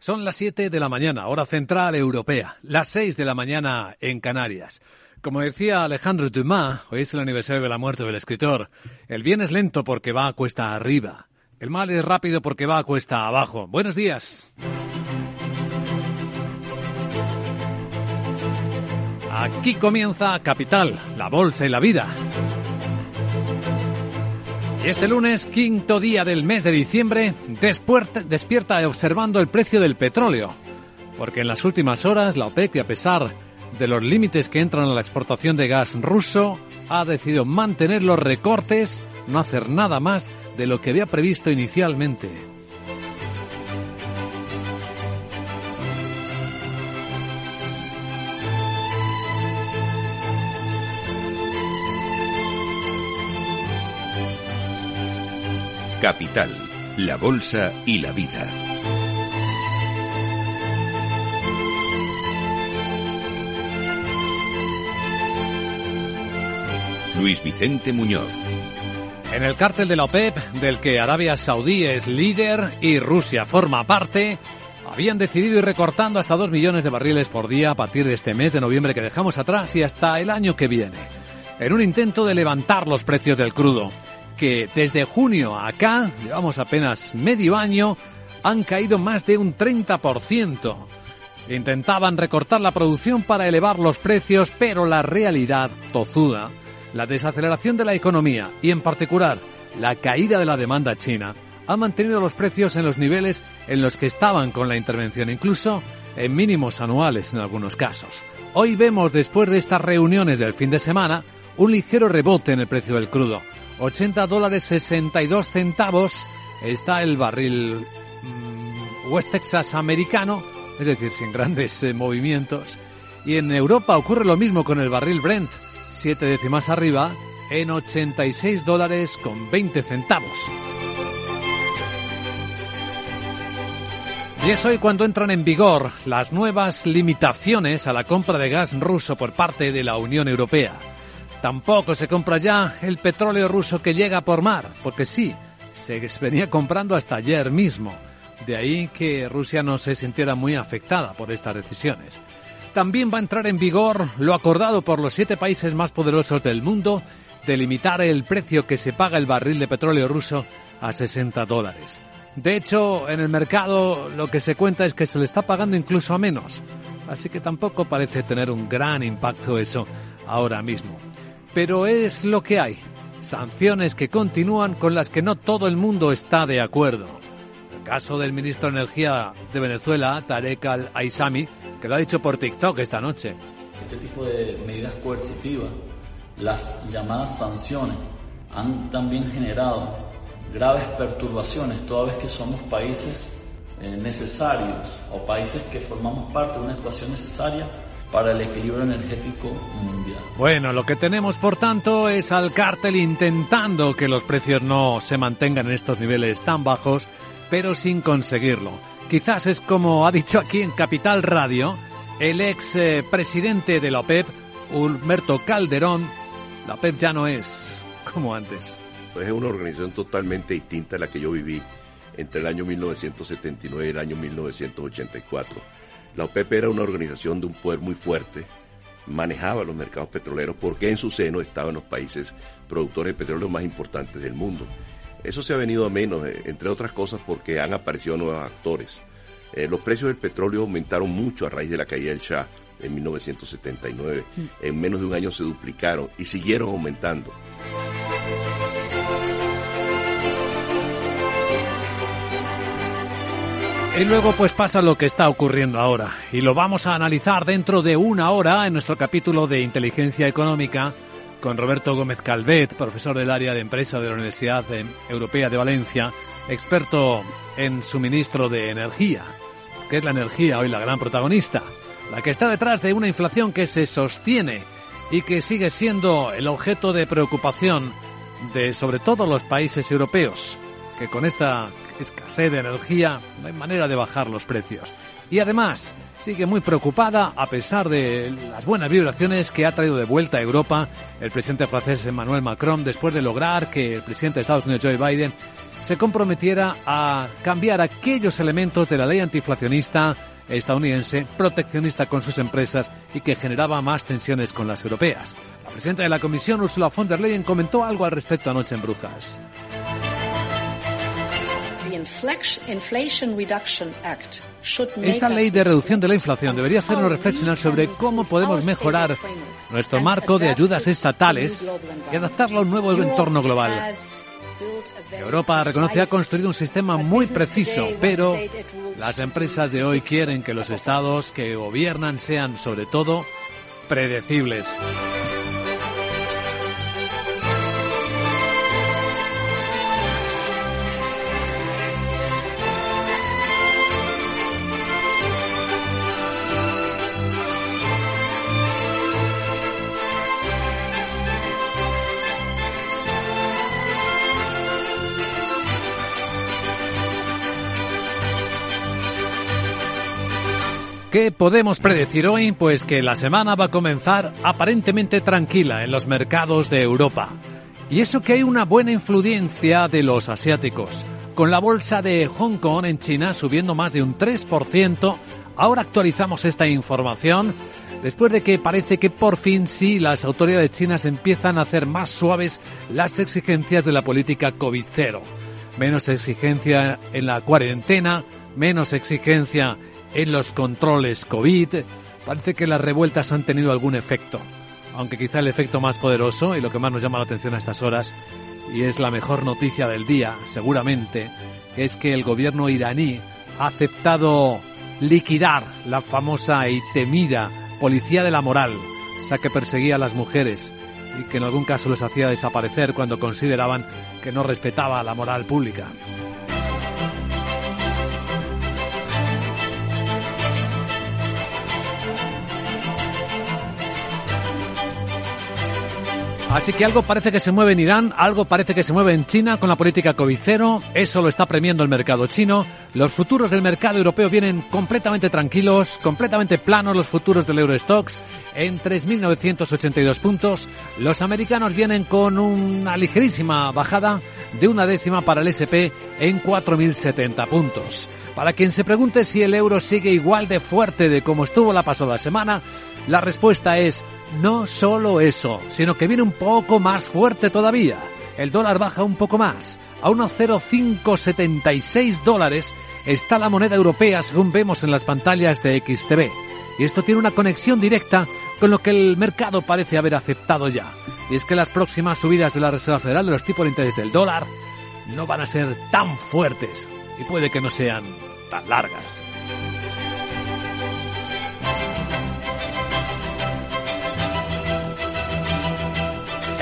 Son las 7 de la mañana, hora central europea, las 6 de la mañana en Canarias. Como decía Alejandro Dumas, hoy es el aniversario de la muerte del escritor, el bien es lento porque va a cuesta arriba, el mal es rápido porque va a cuesta abajo. Buenos días. Aquí comienza Capital, la bolsa y la vida. Y este lunes, quinto día del mes de diciembre, despierta observando el precio del petróleo. Porque en las últimas horas la OPEC, a pesar de los límites que entran a la exportación de gas ruso, ha decidido mantener los recortes, no hacer nada más de lo que había previsto inicialmente. Capital, la Bolsa y la Vida. Luis Vicente Muñoz. En el cártel de la OPEP, del que Arabia Saudí es líder y Rusia forma parte, habían decidido ir recortando hasta 2 millones de barriles por día a partir de este mes de noviembre que dejamos atrás y hasta el año que viene, en un intento de levantar los precios del crudo que desde junio acá, llevamos apenas medio año, han caído más de un 30%. Intentaban recortar la producción para elevar los precios, pero la realidad tozuda, la desaceleración de la economía y en particular la caída de la demanda china, ha mantenido los precios en los niveles en los que estaban con la intervención, incluso en mínimos anuales en algunos casos. Hoy vemos, después de estas reuniones del fin de semana, un ligero rebote en el precio del crudo. 80 dólares 62 centavos está el barril mm, West Texas americano, es decir, sin grandes eh, movimientos. Y en Europa ocurre lo mismo con el barril Brent, siete décimas arriba, en 86 dólares con 20 centavos. Y es hoy cuando entran en vigor las nuevas limitaciones a la compra de gas ruso por parte de la Unión Europea. Tampoco se compra ya el petróleo ruso que llega por mar, porque sí, se venía comprando hasta ayer mismo. De ahí que Rusia no se sintiera muy afectada por estas decisiones. También va a entrar en vigor lo acordado por los siete países más poderosos del mundo de limitar el precio que se paga el barril de petróleo ruso a 60 dólares. De hecho, en el mercado lo que se cuenta es que se le está pagando incluso a menos. Así que tampoco parece tener un gran impacto eso ahora mismo pero es lo que hay. Sanciones que continúan con las que no todo el mundo está de acuerdo. El caso del ministro de Energía de Venezuela, Tarek Al-Aizami, que lo ha dicho por TikTok esta noche. Este tipo de medidas coercitivas, las llamadas sanciones, han también generado graves perturbaciones toda vez que somos países eh, necesarios o países que formamos parte de una ecuación necesaria para el equilibrio energético mundial. Bueno, lo que tenemos por tanto es al cártel intentando que los precios no se mantengan en estos niveles tan bajos, pero sin conseguirlo. Quizás es como ha dicho aquí en Capital Radio el ex eh, presidente de la OPEP, Humberto Calderón, la OPEP ya no es como antes. Es una organización totalmente distinta a la que yo viví entre el año 1979 y el año 1984 la OPEP era una organización de un poder muy fuerte, manejaba los mercados petroleros porque en su seno estaban los países productores de petróleo más importantes del mundo. Eso se ha venido a menos, eh, entre otras cosas porque han aparecido nuevos actores. Eh, los precios del petróleo aumentaron mucho a raíz de la caída del Shah en 1979. Mm. En menos de un año se duplicaron y siguieron aumentando. Y luego pues pasa lo que está ocurriendo ahora. Y lo vamos a analizar dentro de una hora en nuestro capítulo de inteligencia económica con Roberto Gómez Calvet, profesor del área de empresa de la Universidad Europea de Valencia, experto en suministro de energía, que es la energía hoy la gran protagonista, la que está detrás de una inflación que se sostiene y que sigue siendo el objeto de preocupación de sobre todo los países europeos, que con esta escasez de energía, no hay manera de bajar los precios. Y además, sigue muy preocupada a pesar de las buenas vibraciones que ha traído de vuelta a Europa el presidente francés Emmanuel Macron después de lograr que el presidente de Estados Unidos Joe Biden se comprometiera a cambiar aquellos elementos de la ley antiinflacionista estadounidense, proteccionista con sus empresas y que generaba más tensiones con las europeas. La presidenta de la Comisión, Ursula von der Leyen, comentó algo al respecto anoche en Brujas. Esa ley de reducción de la inflación debería hacernos reflexionar sobre cómo podemos mejorar nuestro marco de ayudas estatales y adaptarlo a un nuevo entorno global. Europa reconoce ha construido un sistema muy preciso, pero las empresas de hoy quieren que los estados que gobiernan sean sobre todo predecibles. ¿Qué podemos predecir hoy? Pues que la semana va a comenzar aparentemente tranquila en los mercados de Europa. Y eso que hay una buena influencia de los asiáticos. Con la bolsa de Hong Kong en China subiendo más de un 3%, ahora actualizamos esta información después de que parece que por fin sí las autoridades chinas empiezan a hacer más suaves las exigencias de la política COVID-0. Menos exigencia en la cuarentena, menos exigencia en los controles COVID, parece que las revueltas han tenido algún efecto. Aunque quizá el efecto más poderoso y lo que más nos llama la atención a estas horas, y es la mejor noticia del día, seguramente, es que el gobierno iraní ha aceptado liquidar la famosa y temida policía de la moral, esa que perseguía a las mujeres y que en algún caso les hacía desaparecer cuando consideraban que no respetaba la moral pública. Así que algo parece que se mueve en Irán, algo parece que se mueve en China con la política COVID-0, eso lo está premiando el mercado chino. Los futuros del mercado europeo vienen completamente tranquilos, completamente planos los futuros del Eurostox en 3.982 puntos. Los americanos vienen con una ligerísima bajada de una décima para el SP en 4.070 puntos. Para quien se pregunte si el euro sigue igual de fuerte de como estuvo la pasada semana, la respuesta es no solo eso, sino que viene un poco más fuerte todavía. El dólar baja un poco más. A 1,0576 dólares está la moneda europea según vemos en las pantallas de XTV. Y esto tiene una conexión directa con lo que el mercado parece haber aceptado ya. Y es que las próximas subidas de la Reserva Federal de los tipos de interés del dólar no van a ser tan fuertes y puede que no sean tan largas.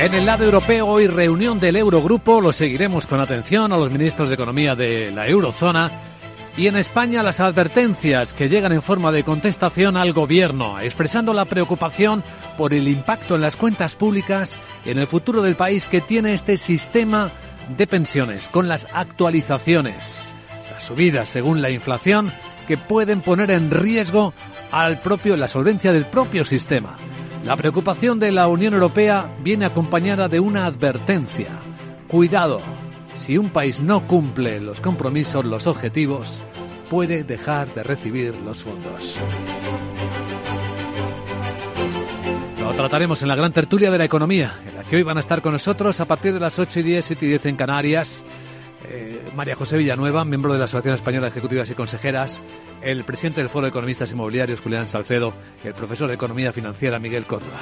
En el lado europeo, hoy reunión del Eurogrupo, lo seguiremos con atención a los ministros de Economía de la Eurozona. Y en España, las advertencias que llegan en forma de contestación al Gobierno, expresando la preocupación por el impacto en las cuentas públicas en el futuro del país que tiene este sistema de pensiones, con las actualizaciones, las subidas según la inflación, que pueden poner en riesgo al propio, la solvencia del propio sistema. La preocupación de la Unión Europea viene acompañada de una advertencia. Cuidado, si un país no cumple los compromisos, los objetivos, puede dejar de recibir los fondos. Lo trataremos en la gran tertulia de la economía, en la que hoy van a estar con nosotros a partir de las 8 y 10, 7 y 10 en Canarias. Eh, María José Villanueva, miembro de la Asociación Española de Ejecutivas y Consejeras, el presidente del Foro de Economistas Inmobiliarios, Julián Salcedo, y el profesor de Economía Financiera, Miguel Córdoba.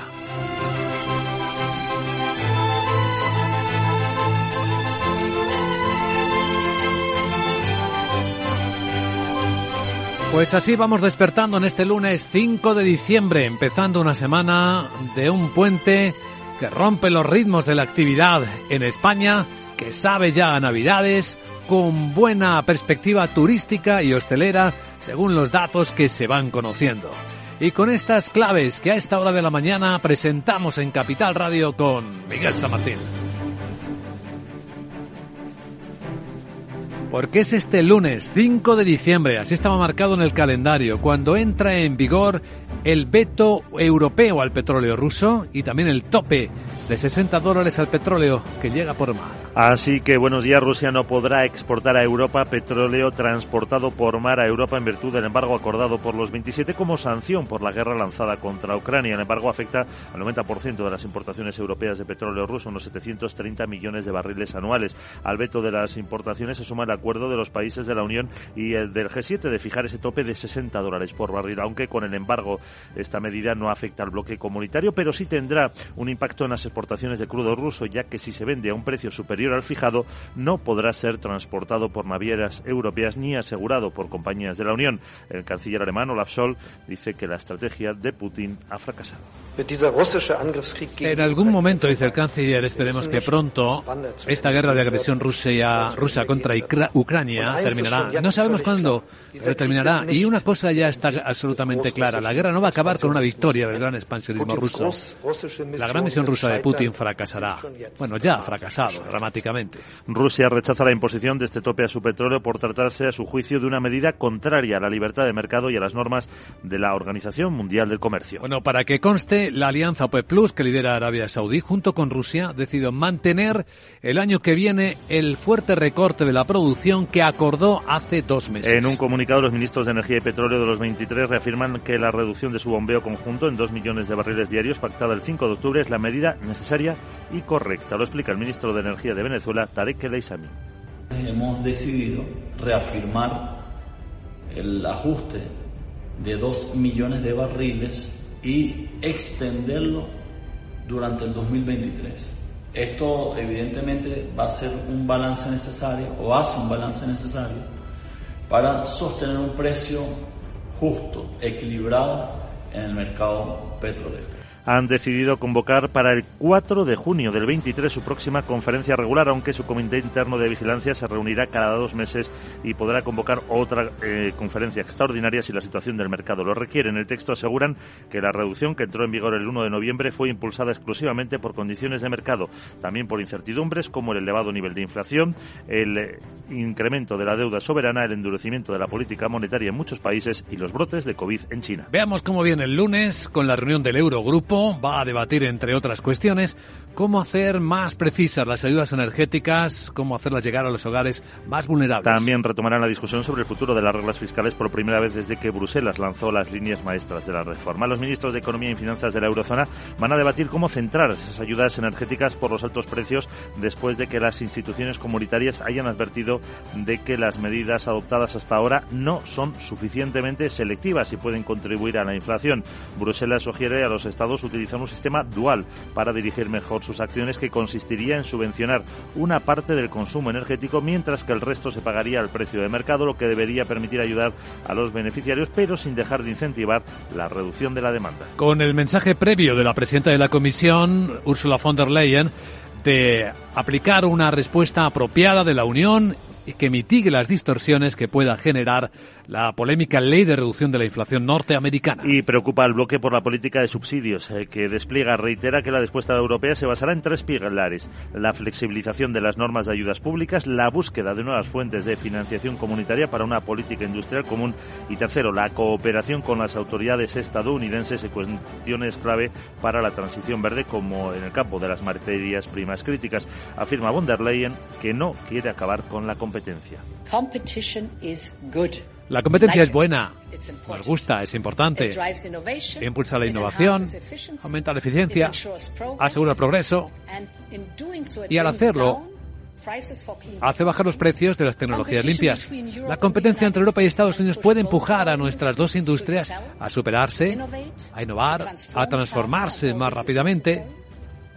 Pues así vamos despertando en este lunes 5 de diciembre, empezando una semana de un puente que rompe los ritmos de la actividad en España que sabe ya a Navidades, con buena perspectiva turística y hostelera, según los datos que se van conociendo. Y con estas claves que a esta hora de la mañana presentamos en Capital Radio con Miguel San Martín. Porque es este lunes 5 de diciembre, así estaba marcado en el calendario, cuando entra en vigor el veto europeo al petróleo ruso y también el tope de 60 dólares al petróleo que llega por mar. Así que buenos días, Rusia no podrá exportar a Europa petróleo transportado por mar a Europa en virtud del embargo acordado por los 27 como sanción por la guerra lanzada contra Ucrania. El embargo afecta al 90% de las importaciones europeas de petróleo ruso, unos 730 millones de barriles anuales. Al veto de las importaciones se suma el acuerdo de los países de la Unión y el del G7 de fijar ese tope de 60 dólares por barril, aunque con el embargo esta medida no afecta al bloque comunitario, pero sí tendrá un impacto en las exportaciones de crudo ruso, ya que si se vende a un precio superior al fijado no podrá ser transportado por navieras europeas ni asegurado por compañías de la Unión. El canciller alemán Olaf Scholz dice que la estrategia de Putin ha fracasado. En algún momento, dice el canciller, esperemos que pronto esta guerra de agresión rusa, rusa contra Ucrania terminará. No sabemos cuándo terminará. Y una cosa ya está absolutamente clara. La guerra no va a acabar con una victoria del gran expansionismo ruso. La gran misión rusa de Putin fracasará. Bueno, ya ha fracasado dramáticamente Rusia rechaza la imposición de este tope a su petróleo por tratarse, a su juicio, de una medida contraria a la libertad de mercado y a las normas de la Organización Mundial del Comercio. Bueno, para que conste, la alianza OPEP Plus, que lidera Arabia Saudí, junto con Rusia, ha decidido mantener el año que viene el fuerte recorte de la producción que acordó hace dos meses. En un comunicado, los ministros de Energía y Petróleo de los 23 reafirman que la reducción de su bombeo conjunto en dos millones de barriles diarios, pactada el 5 de octubre, es la medida necesaria y correcta. Lo explica el ministro de Energía de Venezuela, Tarek El Hemos decidido reafirmar el ajuste de 2 millones de barriles y extenderlo durante el 2023. Esto evidentemente va a ser un balance necesario o hace un balance necesario para sostener un precio justo, equilibrado en el mercado petrolero han decidido convocar para el 4 de junio del 23 su próxima conferencia regular, aunque su comité interno de vigilancia se reunirá cada dos meses y podrá convocar otra eh, conferencia extraordinaria si la situación del mercado lo requiere. En el texto aseguran que la reducción que entró en vigor el 1 de noviembre fue impulsada exclusivamente por condiciones de mercado, también por incertidumbres como el elevado nivel de inflación, el incremento de la deuda soberana, el endurecimiento de la política monetaria en muchos países y los brotes de COVID en China. Veamos cómo viene el lunes con la reunión del Eurogrupo va a debatir, entre otras cuestiones, cómo hacer más precisas las ayudas energéticas, cómo hacerlas llegar a los hogares más vulnerables. También retomarán la discusión sobre el futuro de las reglas fiscales por primera vez desde que Bruselas lanzó las líneas maestras de la reforma. Los ministros de Economía y Finanzas de la Eurozona van a debatir cómo centrar esas ayudas energéticas por los altos precios después de que las instituciones comunitarias hayan advertido de que las medidas adoptadas hasta ahora no son suficientemente selectivas y pueden contribuir a la inflación. Bruselas sugiere a los estados utilizar un sistema dual para dirigir mejor sus acciones que consistiría en subvencionar una parte del consumo energético mientras que el resto se pagaría al precio de mercado, lo que debería permitir ayudar a los beneficiarios, pero sin dejar de incentivar la reducción de la demanda. Con el mensaje previo de la presidenta de la Comisión, Ursula von der Leyen, de aplicar una respuesta apropiada de la Unión y que mitigue las distorsiones que pueda generar la polémica ley de reducción de la inflación norteamericana. Y preocupa al bloque por la política de subsidios eh, que despliega. Reitera que la respuesta europea se basará en tres pilares. La flexibilización de las normas de ayudas públicas, la búsqueda de nuevas fuentes de financiación comunitaria para una política industrial común y tercero, la cooperación con las autoridades estadounidenses en cuestiones clave para la transición verde como en el campo de las materias primas críticas. Afirma von der Leyen que no quiere acabar con la competencia. La competencia es buena, nos gusta, es importante. Impulsa la innovación, aumenta la eficiencia, asegura el progreso y al hacerlo hace bajar los precios de las tecnologías limpias. La competencia entre Europa y Estados Unidos puede empujar a nuestras dos industrias a superarse, a innovar, a transformarse más rápidamente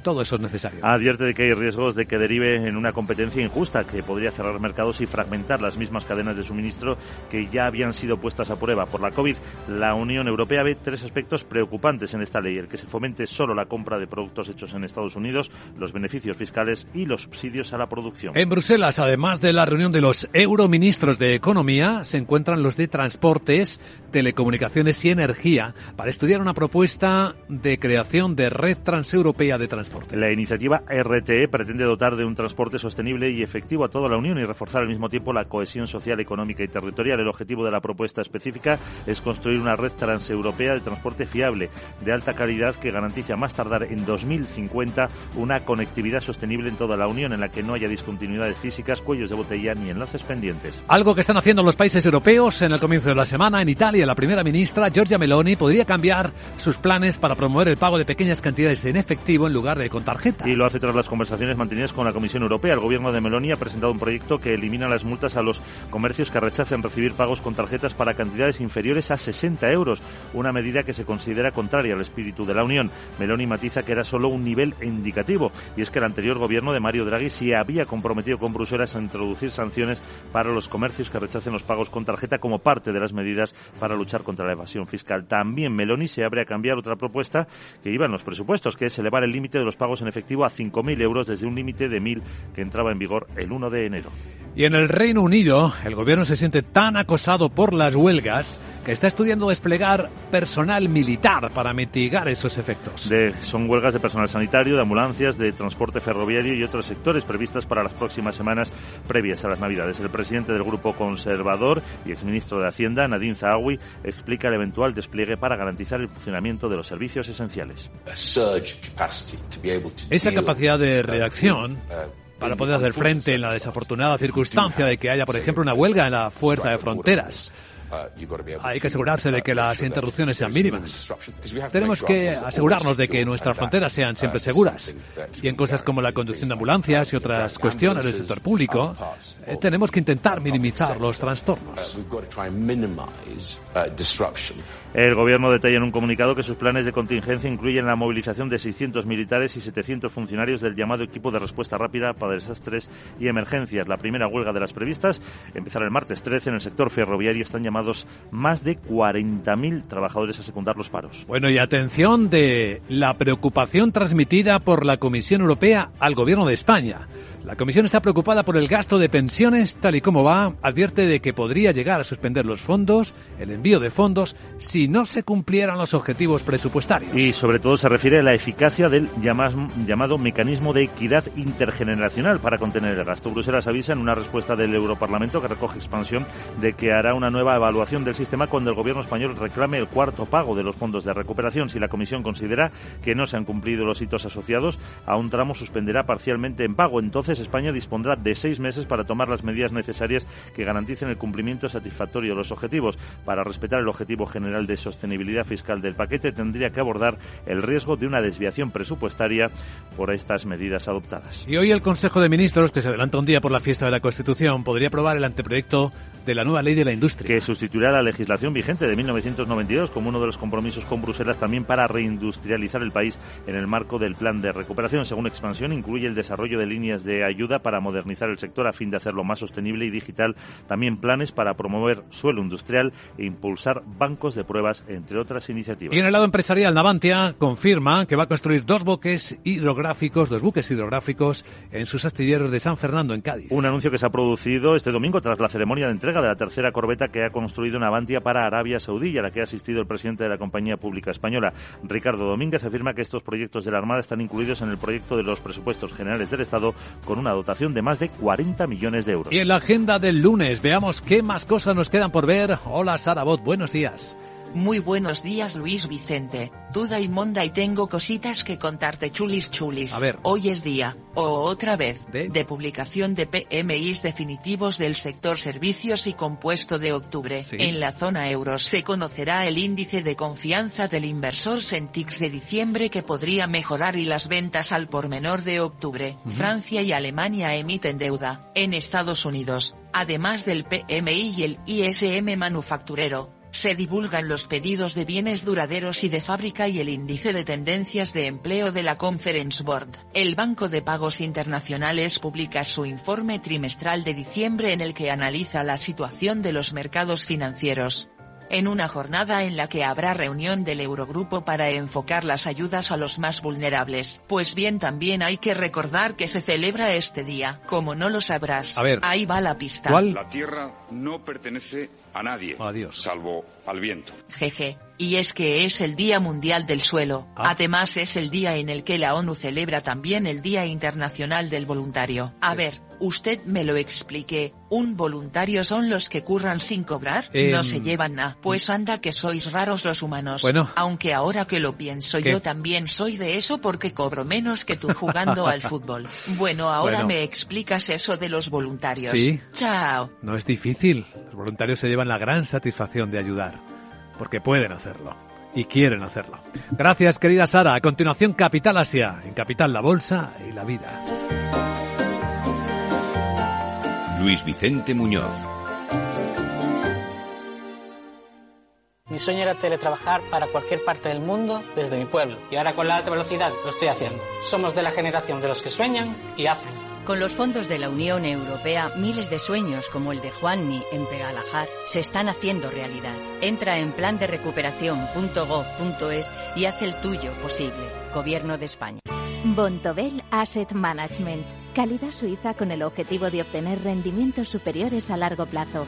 todo eso es necesario. Advierte de que hay riesgos de que derive en una competencia injusta que podría cerrar mercados y fragmentar las mismas cadenas de suministro que ya habían sido puestas a prueba por la COVID. La Unión Europea ve tres aspectos preocupantes en esta ley: el que se fomente solo la compra de productos hechos en Estados Unidos, los beneficios fiscales y los subsidios a la producción. En Bruselas, además de la reunión de los euroministros de Economía, se encuentran los de Transportes, Telecomunicaciones y Energía para estudiar una propuesta de creación de red transeuropea de transporte. Transporte. La iniciativa RTE pretende dotar de un transporte sostenible y efectivo a toda la Unión y reforzar al mismo tiempo la cohesión social, económica y territorial. El objetivo de la propuesta específica es construir una red transeuropea de transporte fiable, de alta calidad, que garantice a más tardar en 2050 una conectividad sostenible en toda la Unión, en la que no haya discontinuidades físicas, cuellos de botella ni enlaces pendientes. Algo que están haciendo los países europeos en el comienzo de la semana. En Italia, la primera ministra, Giorgia Meloni, podría cambiar sus planes para promover el pago de pequeñas cantidades en efectivo en lugar de con tarjeta. Y lo hace tras las conversaciones mantenidas con la Comisión Europea. El gobierno de Meloni ha presentado un proyecto que elimina las multas a los comercios que rechacen recibir pagos con tarjetas para cantidades inferiores a 60 euros, una medida que se considera contraria al espíritu de la Unión. Meloni matiza que era solo un nivel indicativo y es que el anterior gobierno de Mario Draghi sí había comprometido con Bruselas a introducir sanciones para los comercios que rechacen los pagos con tarjeta como parte de las medidas para luchar contra la evasión fiscal. También Meloni se abre a cambiar otra propuesta que iba en los presupuestos, que es elevar el límite de los pagos en efectivo a 5.000 euros desde un límite de 1.000 que entraba en vigor el 1 de enero. Y en el Reino Unido, el gobierno se siente tan acosado por las huelgas que está estudiando desplegar personal militar para mitigar esos efectos. De, son huelgas de personal sanitario, de ambulancias, de transporte ferroviario y otros sectores previstas para las próximas semanas previas a las Navidades. El presidente del Grupo Conservador y exministro de Hacienda, Nadine Zahawi, explica el eventual despliegue para garantizar el funcionamiento de los servicios esenciales. Esa capacidad de reacción para poder hacer frente en la desafortunada circunstancia de que haya, por ejemplo, una huelga en la Fuerza de Fronteras. Hay que asegurarse de que las interrupciones sean mínimas. Tenemos que asegurarnos de que nuestras fronteras sean siempre seguras. Y en cosas como la conducción de ambulancias y otras cuestiones del sector público, eh, tenemos que intentar minimizar los trastornos. El gobierno detalla en un comunicado que sus planes de contingencia incluyen la movilización de 600 militares y 700 funcionarios del llamado equipo de respuesta rápida para desastres y emergencias. La primera huelga de las previstas empezará el martes 13 en el sector ferroviario. Están llamados más de 40.000 trabajadores a secundar los paros. Bueno, y atención de la preocupación transmitida por la Comisión Europea al gobierno de España. La Comisión está preocupada por el gasto de pensiones tal y como va. Advierte de que podría llegar a suspender los fondos, el envío de fondos, si no se cumplieran los objetivos presupuestarios. Y sobre todo se refiere a la eficacia del llamado mecanismo de equidad intergeneracional para contener el gasto. Bruselas avisa en una respuesta del Europarlamento que recoge expansión de que hará una nueva evaluación del sistema cuando el gobierno español reclame el cuarto pago de los fondos de recuperación. Si la Comisión considera que no se han cumplido los hitos asociados, a un tramo suspenderá parcialmente en pago. Entonces España dispondrá de seis meses para tomar las medidas necesarias que garanticen el cumplimiento satisfactorio de los objetivos. Para respetar el objetivo general de sostenibilidad fiscal del paquete, tendría que abordar el riesgo de una desviación presupuestaria por estas medidas adoptadas. Y hoy el Consejo de Ministros, que se adelanta un día por la fiesta de la Constitución, podría aprobar el anteproyecto de la nueva ley de la industria. Que sustituirá la legislación vigente de 1992 como uno de los compromisos con Bruselas también para reindustrializar el país en el marco del plan de recuperación. Según Expansión, incluye el desarrollo de líneas de ayuda para modernizar el sector a fin de hacerlo más sostenible y digital. También planes para promover suelo industrial e impulsar bancos de pruebas, entre otras iniciativas. Y en el lado empresarial, Navantia confirma que va a construir dos buques hidrográficos, dos buques hidrográficos en sus astilleros de San Fernando, en Cádiz. Un anuncio que se ha producido este domingo tras la ceremonia de entrega de la tercera corbeta que ha construido Navantia para Arabia Saudí a la que ha asistido el presidente de la compañía pública española. Ricardo Domínguez afirma que estos proyectos de la Armada están incluidos en el proyecto de los presupuestos generales del Estado con una dotación de más de 40 millones de euros. Y en la agenda del lunes veamos qué más cosas nos quedan por ver. Hola Sara Bot, buenos días. Muy buenos días Luis Vicente, duda y monda y tengo cositas que contarte chulis chulis. A ver. Hoy es día, o otra vez, ¿De? publicación de PMIs definitivos del sector servicios y compuesto de octubre. Sí. En la zona euro se conocerá el índice de confianza del inversor Sentix de diciembre que podría mejorar y las ventas al por menor de octubre. Francia y Alemania emiten deuda. En Estados Unidos, además del PMI y el ISM manufacturero, se divulgan los pedidos de bienes duraderos y de fábrica y el índice de tendencias de empleo de la Conference Board. El Banco de Pagos Internacionales publica su informe trimestral de diciembre en el que analiza la situación de los mercados financieros. En una jornada en la que habrá reunión del Eurogrupo para enfocar las ayudas a los más vulnerables. Pues bien, también hay que recordar que se celebra este día. Como no lo sabrás, A ver. ahí va la pista. ¿Cuál? La tierra no pertenece a nadie, Adiós. salvo al viento. Jeje, Y es que es el Día Mundial del Suelo. Ah. Además es el día en el que la ONU celebra también el Día Internacional del Voluntario. A ver, usted me lo explique. ¿Un voluntario son los que curran sin cobrar? Em. No se llevan nada. Pues anda que sois raros los humanos. Bueno. Aunque ahora que lo pienso ¿Qué? yo también soy de eso porque cobro menos que tú jugando al fútbol. Bueno, ahora Bueno. me explicas eso de los voluntarios. Sí. Chao. No es difícil. Los voluntarios se llevan la gran satisfacción de ayudar, porque pueden hacerlo y quieren hacerlo. Gracias, querida Sara. A continuación, Capital Asia. En Capital, la bolsa y la vida. Luis Vicente Muñoz. Mi sueño era teletrabajar para cualquier parte del mundo desde mi pueblo y ahora con la alta velocidad lo estoy haciendo. Somos de la generación de los que sueñan y hacen. Con los fondos de la Unión Europea, miles de sueños como el de Juanni en Pegalajar se están haciendo realidad. Entra en plan de recuperación.gov.es y haz el tuyo posible. Gobierno de España. Bontobel Asset Management. Calidad suiza con el objetivo de obtener rendimientos superiores a largo plazo.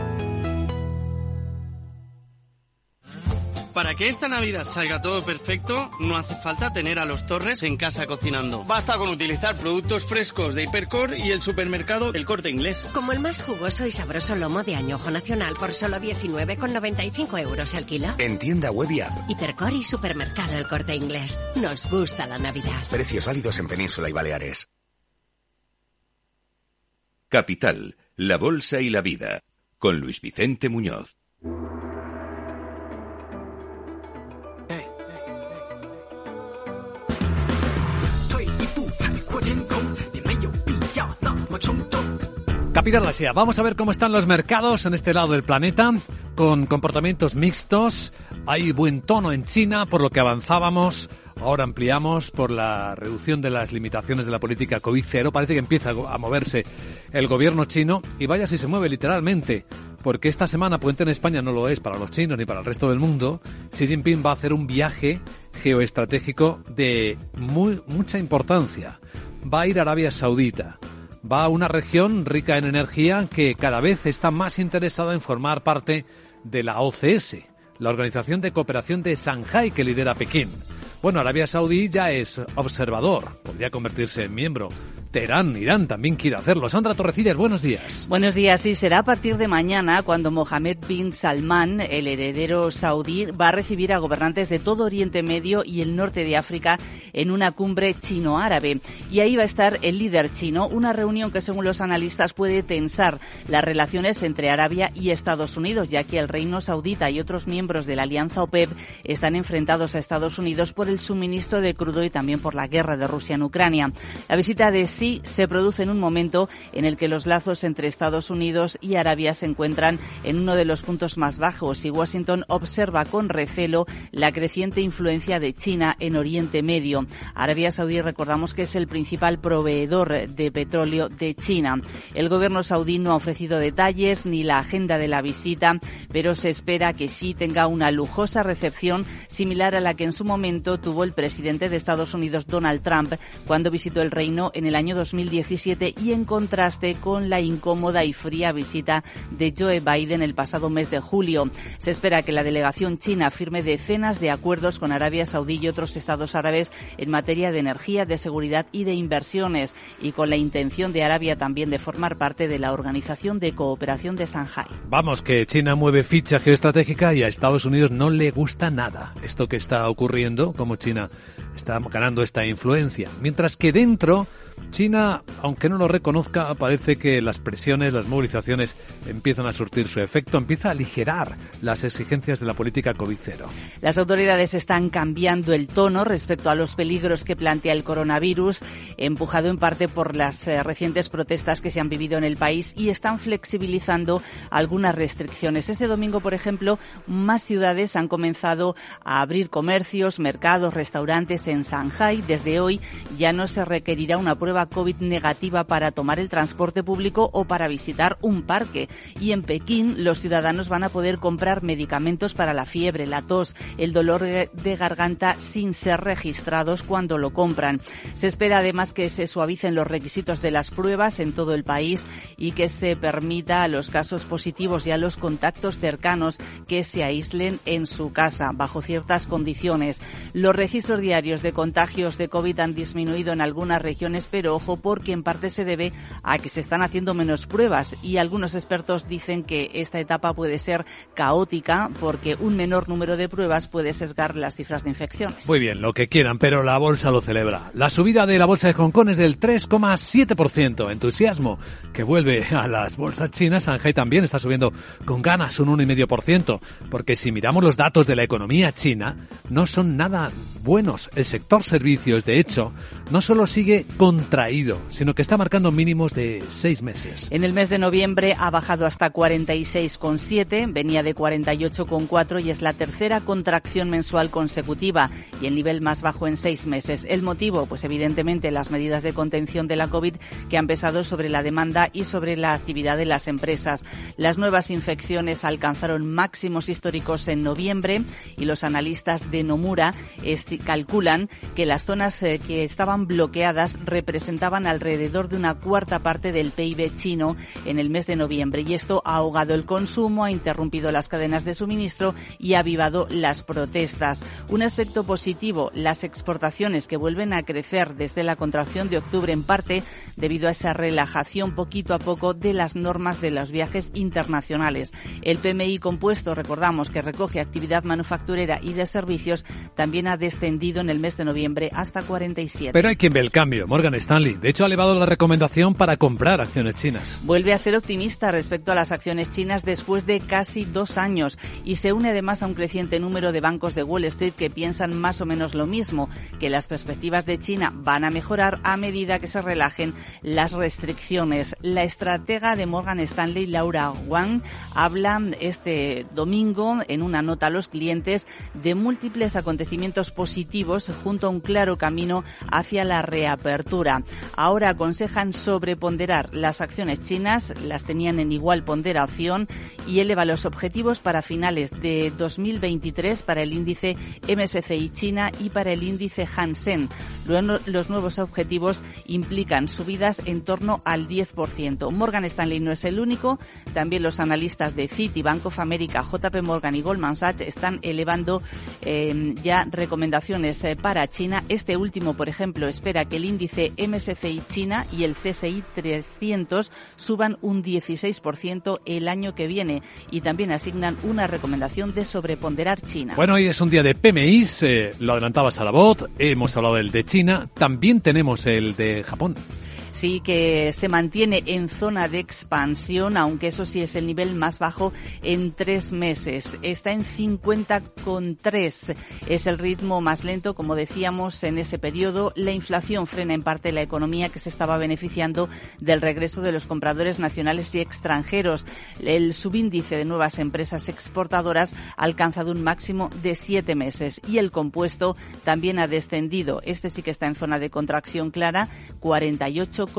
Para que esta Navidad salga todo perfecto, no hace falta tener a los Torres en casa cocinando. Basta con utilizar productos frescos de Hipercor y el supermercado El Corte Inglés. Como el más jugoso y sabroso lomo de añojo nacional por solo 19,95 euros se alquila. En tienda web y app. Hipercor y supermercado El Corte Inglés. Nos gusta la Navidad. Precios válidos en Península y Baleares. Capital, la bolsa y la vida. Con Luis Vicente Muñoz. Capital. Vamos a ver cómo están los mercados en este lado del planeta, con comportamientos mixtos. Hay buen tono en China, por lo que avanzábamos. Ahora ampliamos por la reducción de las limitaciones de la política COVID-0. Parece que empieza a moverse el gobierno chino y vaya si se mueve literalmente, porque esta semana puente en España no lo es para los chinos ni para el resto del mundo. Xi Jinping va a hacer un viaje geoestratégico de muy, mucha importancia. Va a ir a Arabia Saudita va a una región rica en energía que cada vez está más interesada en formar parte de la OCS, la Organización de Cooperación de Shanghái que lidera Pekín. Bueno, Arabia Saudí ya es observador, podría convertirse en miembro. Teherán, Irán también quiere hacerlo. Sandra Torrecillas, buenos días. Buenos días. Sí, será a partir de mañana cuando Mohammed bin Salman, el heredero saudí, va a recibir a gobernantes de todo Oriente Medio y el norte de África en una cumbre chino-árabe. Y ahí va a estar el líder chino, una reunión que según los analistas puede tensar las relaciones entre Arabia y Estados Unidos, ya que el reino saudita y otros miembros de la alianza OPEP están enfrentados a Estados Unidos por el suministro de crudo y también por la guerra de Rusia en Ucrania. La visita de sí se produce en un momento en el que los lazos entre Estados Unidos y Arabia se encuentran en uno de los puntos más bajos y Washington observa con recelo la creciente influencia de China en Oriente Medio. Arabia Saudí recordamos que es el principal proveedor de petróleo de China. El gobierno saudí no ha ofrecido detalles ni la agenda de la visita, pero se espera que sí tenga una lujosa recepción similar a la que en su momento tuvo el presidente de Estados Unidos Donald Trump cuando visitó el reino en el año 2017 y en contraste con la incómoda y fría visita de Joe Biden el pasado mes de julio. Se espera que la delegación china firme decenas de acuerdos con Arabia Saudí y otros estados árabes en materia de energía, de seguridad y de inversiones y con la intención de Arabia también de formar parte de la Organización de Cooperación de Shanghái. Vamos, que China mueve ficha geoestratégica y a Estados Unidos no le gusta nada esto que está ocurriendo, como China está ganando esta influencia. Mientras que dentro China, aunque no lo reconozca, parece que las presiones, las movilizaciones empiezan a surtir su efecto, empieza a aligerar las exigencias de la política COVID-0. Las autoridades están cambiando el tono respecto a los peligros que plantea el coronavirus, empujado en parte por las eh, recientes protestas que se han vivido en el país y están flexibilizando algunas restricciones. Este domingo, por ejemplo, más ciudades han comenzado a abrir comercios, mercados, restaurantes en Shanghai. Desde hoy ya no se requerirá una prueba prueba COVID negativa para tomar el transporte público o para visitar un parque. Y en Pekín los ciudadanos van a poder comprar medicamentos para la fiebre, la tos, el dolor de garganta sin ser registrados cuando lo compran. Se espera además que se suavicen los requisitos de las pruebas en todo el país y que se permita a los casos positivos y a los contactos cercanos que se aíslen en su casa bajo ciertas condiciones. Los registros diarios de contagios de COVID han disminuido en algunas regiones, pero ojo porque en parte se debe a que se están haciendo menos pruebas y algunos expertos dicen que esta etapa puede ser caótica porque un menor número de pruebas puede sesgar las cifras de infecciones. Muy bien, lo que quieran, pero la bolsa lo celebra. La subida de la bolsa de Hong Kong es del 3,7%. Entusiasmo que vuelve a las bolsas chinas. Shanghai también está subiendo con ganas un 1,5%. Porque si miramos los datos de la economía china, no son nada buenos. El sector servicios, de hecho, no solo sigue contraído, sino que está marcando mínimos de seis meses. En el mes de noviembre ha bajado hasta 46,7, venía de 48,4 y es la tercera contracción mensual consecutiva y el nivel más bajo en seis meses. El motivo, pues evidentemente las medidas de contención de la COVID que han pesado sobre la demanda y sobre la actividad de las empresas. Las nuevas infecciones alcanzaron máximos históricos en noviembre y los analistas de Nomura calculan que las zonas eh, que estaban bloqueadas representaban alrededor de una cuarta parte del PIB chino en el mes de noviembre y esto ha ahogado el consumo, ha interrumpido las cadenas de suministro y ha avivado las protestas. Un aspecto positivo, las exportaciones que vuelven a crecer desde la contracción de octubre en parte debido a esa relajación poquito a poco de las normas de los viajes internacionales. El PMI compuesto, recordamos que recoge actividad manufacturera y de servicios, también ha descendido en el mes de noviembre hasta 47. Pero hay quien ve el cambio, Morgan Stanley. De hecho, ha elevado la recomendación para comprar acciones chinas. Vuelve a ser optimista respecto a las acciones chinas después de casi dos años y se une además a un creciente número de bancos de Wall Street que piensan más o menos lo mismo, que las perspectivas de China van a mejorar a medida que se relajen las restricciones. La estratega de Morgan Stanley, Laura Wang, habla este domingo en una nota a los clientes de múltiples acontecimientos positivos junto a un claro camino hacia la reapertura. Ahora aconsejan sobreponderar las acciones chinas, las tenían en igual ponderación y eleva los objetivos para finales de 2023 para el índice MSCI China y para el índice Hansen. Los nuevos objetivos implican subidas en torno al 10%. Morgan Stanley no es el único, también los analistas de Citi, Bank of America, JP Morgan y Goldman Sachs están elevando eh, ya recomendaciones eh, para China. Este último, por ejemplo, espera que el índice MSCI China y el CSI 300 suban un 16% el año que viene y también asignan una recomendación de sobreponderar China. Bueno, hoy es un día de PMIs, eh, lo adelantaba Salabot, hemos hablado del de China, también tenemos el de Japón sí que se mantiene en zona de expansión, aunque eso sí es el nivel más bajo en tres meses. Está en 50,3. Es el ritmo más lento, como decíamos, en ese periodo. La inflación frena en parte la economía que se estaba beneficiando del regreso de los compradores nacionales y extranjeros. El subíndice de nuevas empresas exportadoras ha alcanzado un máximo de siete meses y el compuesto también ha descendido. Este sí que está en zona de contracción clara, 48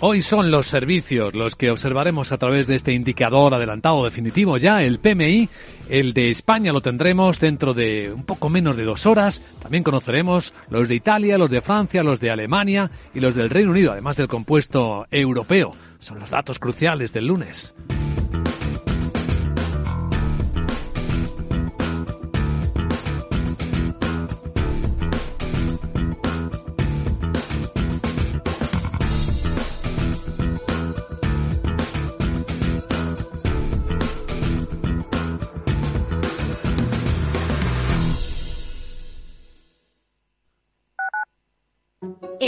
Hoy son los servicios los que observaremos a través de este indicador adelantado definitivo ya, el PMI. El de España lo tendremos dentro de un poco menos de dos horas. También conoceremos los de Italia, los de Francia, los de Alemania y los del Reino Unido, además del compuesto europeo. Son los datos cruciales del lunes.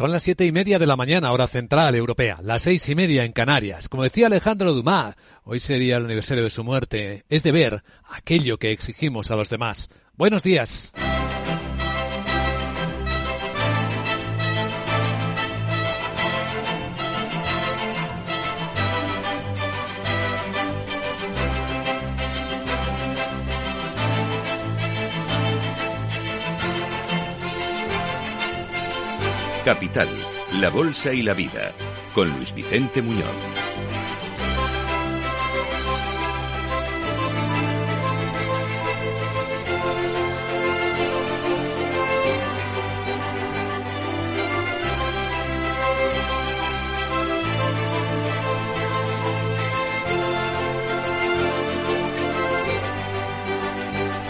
Son las siete y media de la mañana, hora central europea, las seis y media en Canarias. Como decía Alejandro Dumas, hoy sería el aniversario de su muerte. Es deber aquello que exigimos a los demás. Buenos días. Capital, la Bolsa y la Vida, con Luis Vicente Muñoz.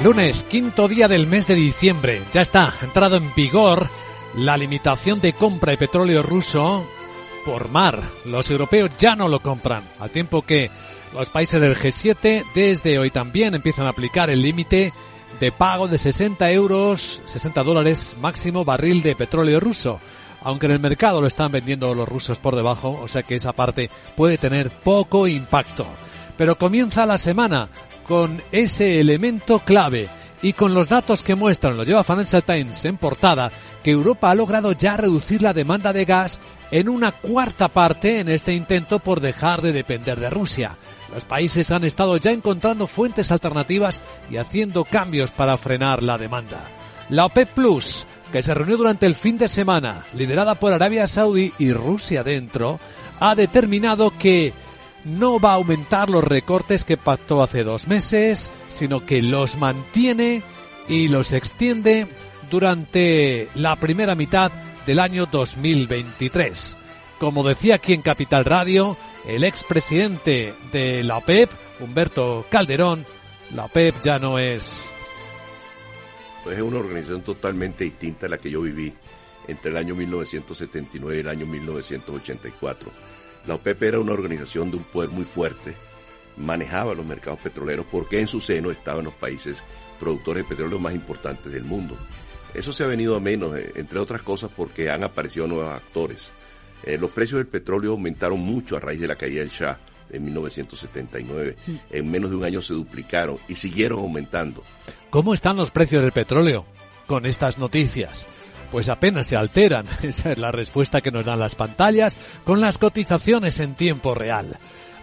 Lunes, quinto día del mes de diciembre. Ya está entrado en vigor la limitación de compra de petróleo ruso por mar. Los europeos ya no lo compran, al tiempo que los países del G7 desde hoy también empiezan a aplicar el límite de pago de 60 euros, 60 dólares máximo barril de petróleo ruso. Aunque en el mercado lo están vendiendo los rusos por debajo, o sea que esa parte puede tener poco impacto. Pero comienza la semana con ese elemento clave y con los datos que muestran, lo lleva Financial Times en portada, que Europa ha logrado ya reducir la demanda de gas en una cuarta parte en este intento por dejar de depender de Rusia. Los países han estado ya encontrando fuentes alternativas y haciendo cambios para frenar la demanda. La OPEP Plus, que se reunió durante el fin de semana, liderada por Arabia Saudí y Rusia dentro, ha determinado que no va a aumentar los recortes que pactó hace dos meses, sino que los mantiene y los extiende durante la primera mitad del año 2023. Como decía aquí en Capital Radio, el expresidente de la OPEP, Humberto Calderón, la OPEP ya no es... Pues es una organización totalmente distinta a la que yo viví entre el año 1979 y el año 1984 la OPEP era una organización de un poder muy fuerte, manejaba los mercados petroleros porque en su seno estaban los países productores de petróleo más importantes del mundo. Eso se ha venido a menos, eh, entre otras cosas porque han aparecido nuevos actores. Eh, los precios del petróleo aumentaron mucho a raíz de la caída del Shah en 1979. Mm. En menos de un año se duplicaron y siguieron aumentando. ¿Cómo están los precios del petróleo con estas noticias? Pues apenas se alteran. Esa es la respuesta que nos dan las pantallas con las cotizaciones en tiempo real.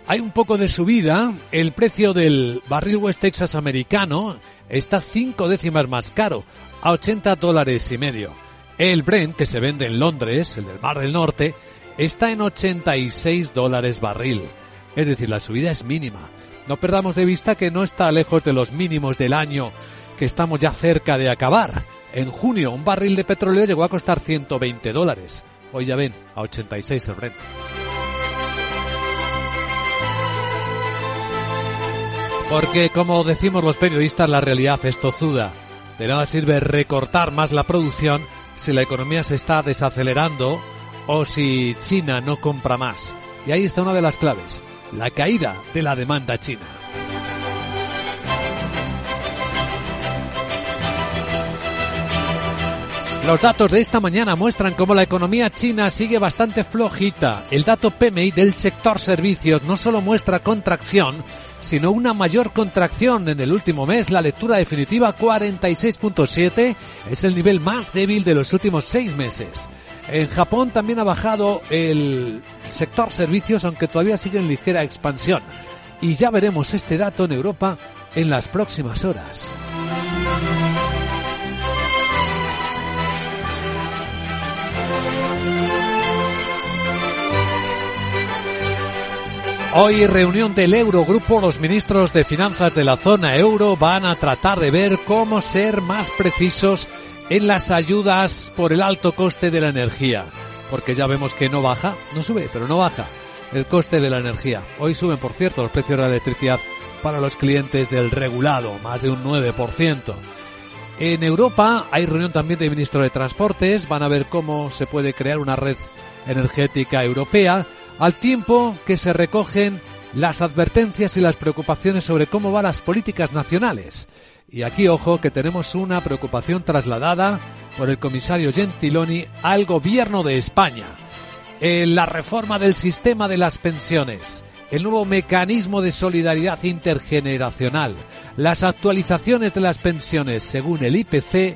Hay un poco de subida. El precio del barril West Texas americano está cinco décimas más caro, a 80 dólares y medio. El Brent, que se vende en Londres, el del Mar del Norte, está en 86 dólares barril. Es decir, la subida es mínima. No perdamos de vista que no está lejos de los mínimos del año que estamos ya cerca de acabar. En junio, un barril de petróleo llegó a costar 120 dólares. Hoy ya ven, a 86 el Brent. Porque, como decimos los periodistas, la realidad es tozuda. De nada sirve recortar más la producción si la economía se está desacelerando o si China no compra más. Y ahí está una de las claves, la caída de la demanda china. Los datos de esta mañana muestran cómo la economía china sigue bastante flojita. El dato PMI del sector servicios no solo muestra contracción, sino una mayor contracción en el último mes. La lectura definitiva 46.7 es el nivel más débil de los últimos seis meses. En Japón también ha bajado el sector servicios, aunque todavía sigue en ligera expansión. Y ya veremos este dato en Europa en las próximas horas. Hoy reunión del Eurogrupo, los ministros de finanzas de la zona euro van a tratar de ver cómo ser más precisos en las ayudas por el alto coste de la energía, porque ya vemos que no baja, no sube, pero no baja el coste de la energía. Hoy suben, por cierto, los precios de la electricidad para los clientes del regulado, más de un 9%. En Europa hay reunión también de ministros de Transportes, van a ver cómo se puede crear una red energética europea al tiempo que se recogen las advertencias y las preocupaciones sobre cómo van las políticas nacionales. Y aquí, ojo, que tenemos una preocupación trasladada por el comisario Gentiloni al gobierno de España. La reforma del sistema de las pensiones, el nuevo mecanismo de solidaridad intergeneracional, las actualizaciones de las pensiones según el IPC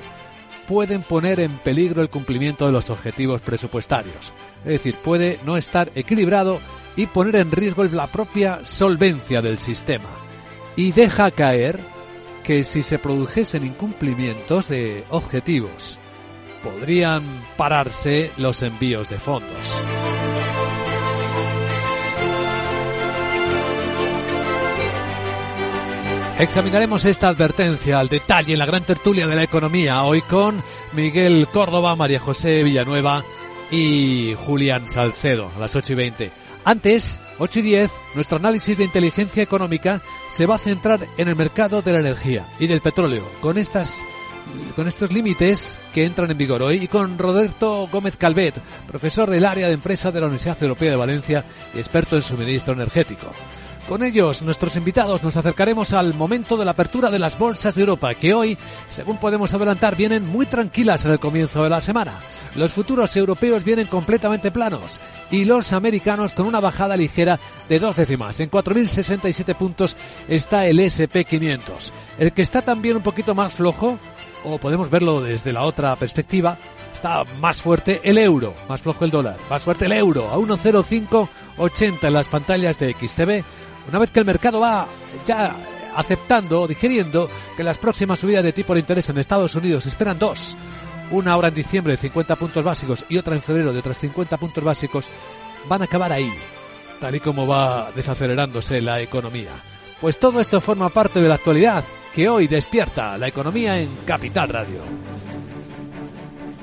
pueden poner en peligro el cumplimiento de los objetivos presupuestarios. Es decir, puede no estar equilibrado y poner en riesgo la propia solvencia del sistema. Y deja caer que si se produjesen incumplimientos de objetivos, podrían pararse los envíos de fondos. Examinaremos esta advertencia al detalle en la gran tertulia de la economía, hoy con Miguel Córdoba, María José Villanueva y Julián Salcedo a las 8 y 20. Antes, 8 y 10, nuestro análisis de inteligencia económica se va a centrar en el mercado de la energía y del petróleo, con estas con estos límites que entran en vigor hoy y con Roberto Gómez Calvet, profesor del área de empresa de la Universidad Europea de Valencia y experto en suministro energético. Con ellos, nuestros invitados, nos acercaremos al momento de la apertura de las bolsas de Europa, que hoy, según podemos adelantar, vienen muy tranquilas en el comienzo de la semana. Los futuros europeos vienen completamente planos y los americanos con una bajada ligera de dos décimas. En 4.067 puntos está el SP500. El que está también un poquito más flojo, o podemos verlo desde la otra perspectiva, está más fuerte el euro, más flojo el dólar, más fuerte el euro, a 1.0580 en las pantallas de XTV una vez que el mercado va ya aceptando digiriendo que las próximas subidas de tipo de interés en Estados Unidos esperan dos. Una ahora en diciembre de 50 puntos básicos y otra en febrero de otros 50 puntos básicos, van a acabar ahí, tal y como va desacelerándose la economía. Pues todo esto forma parte de la actualidad que hoy despierta la economía en Capital Radio.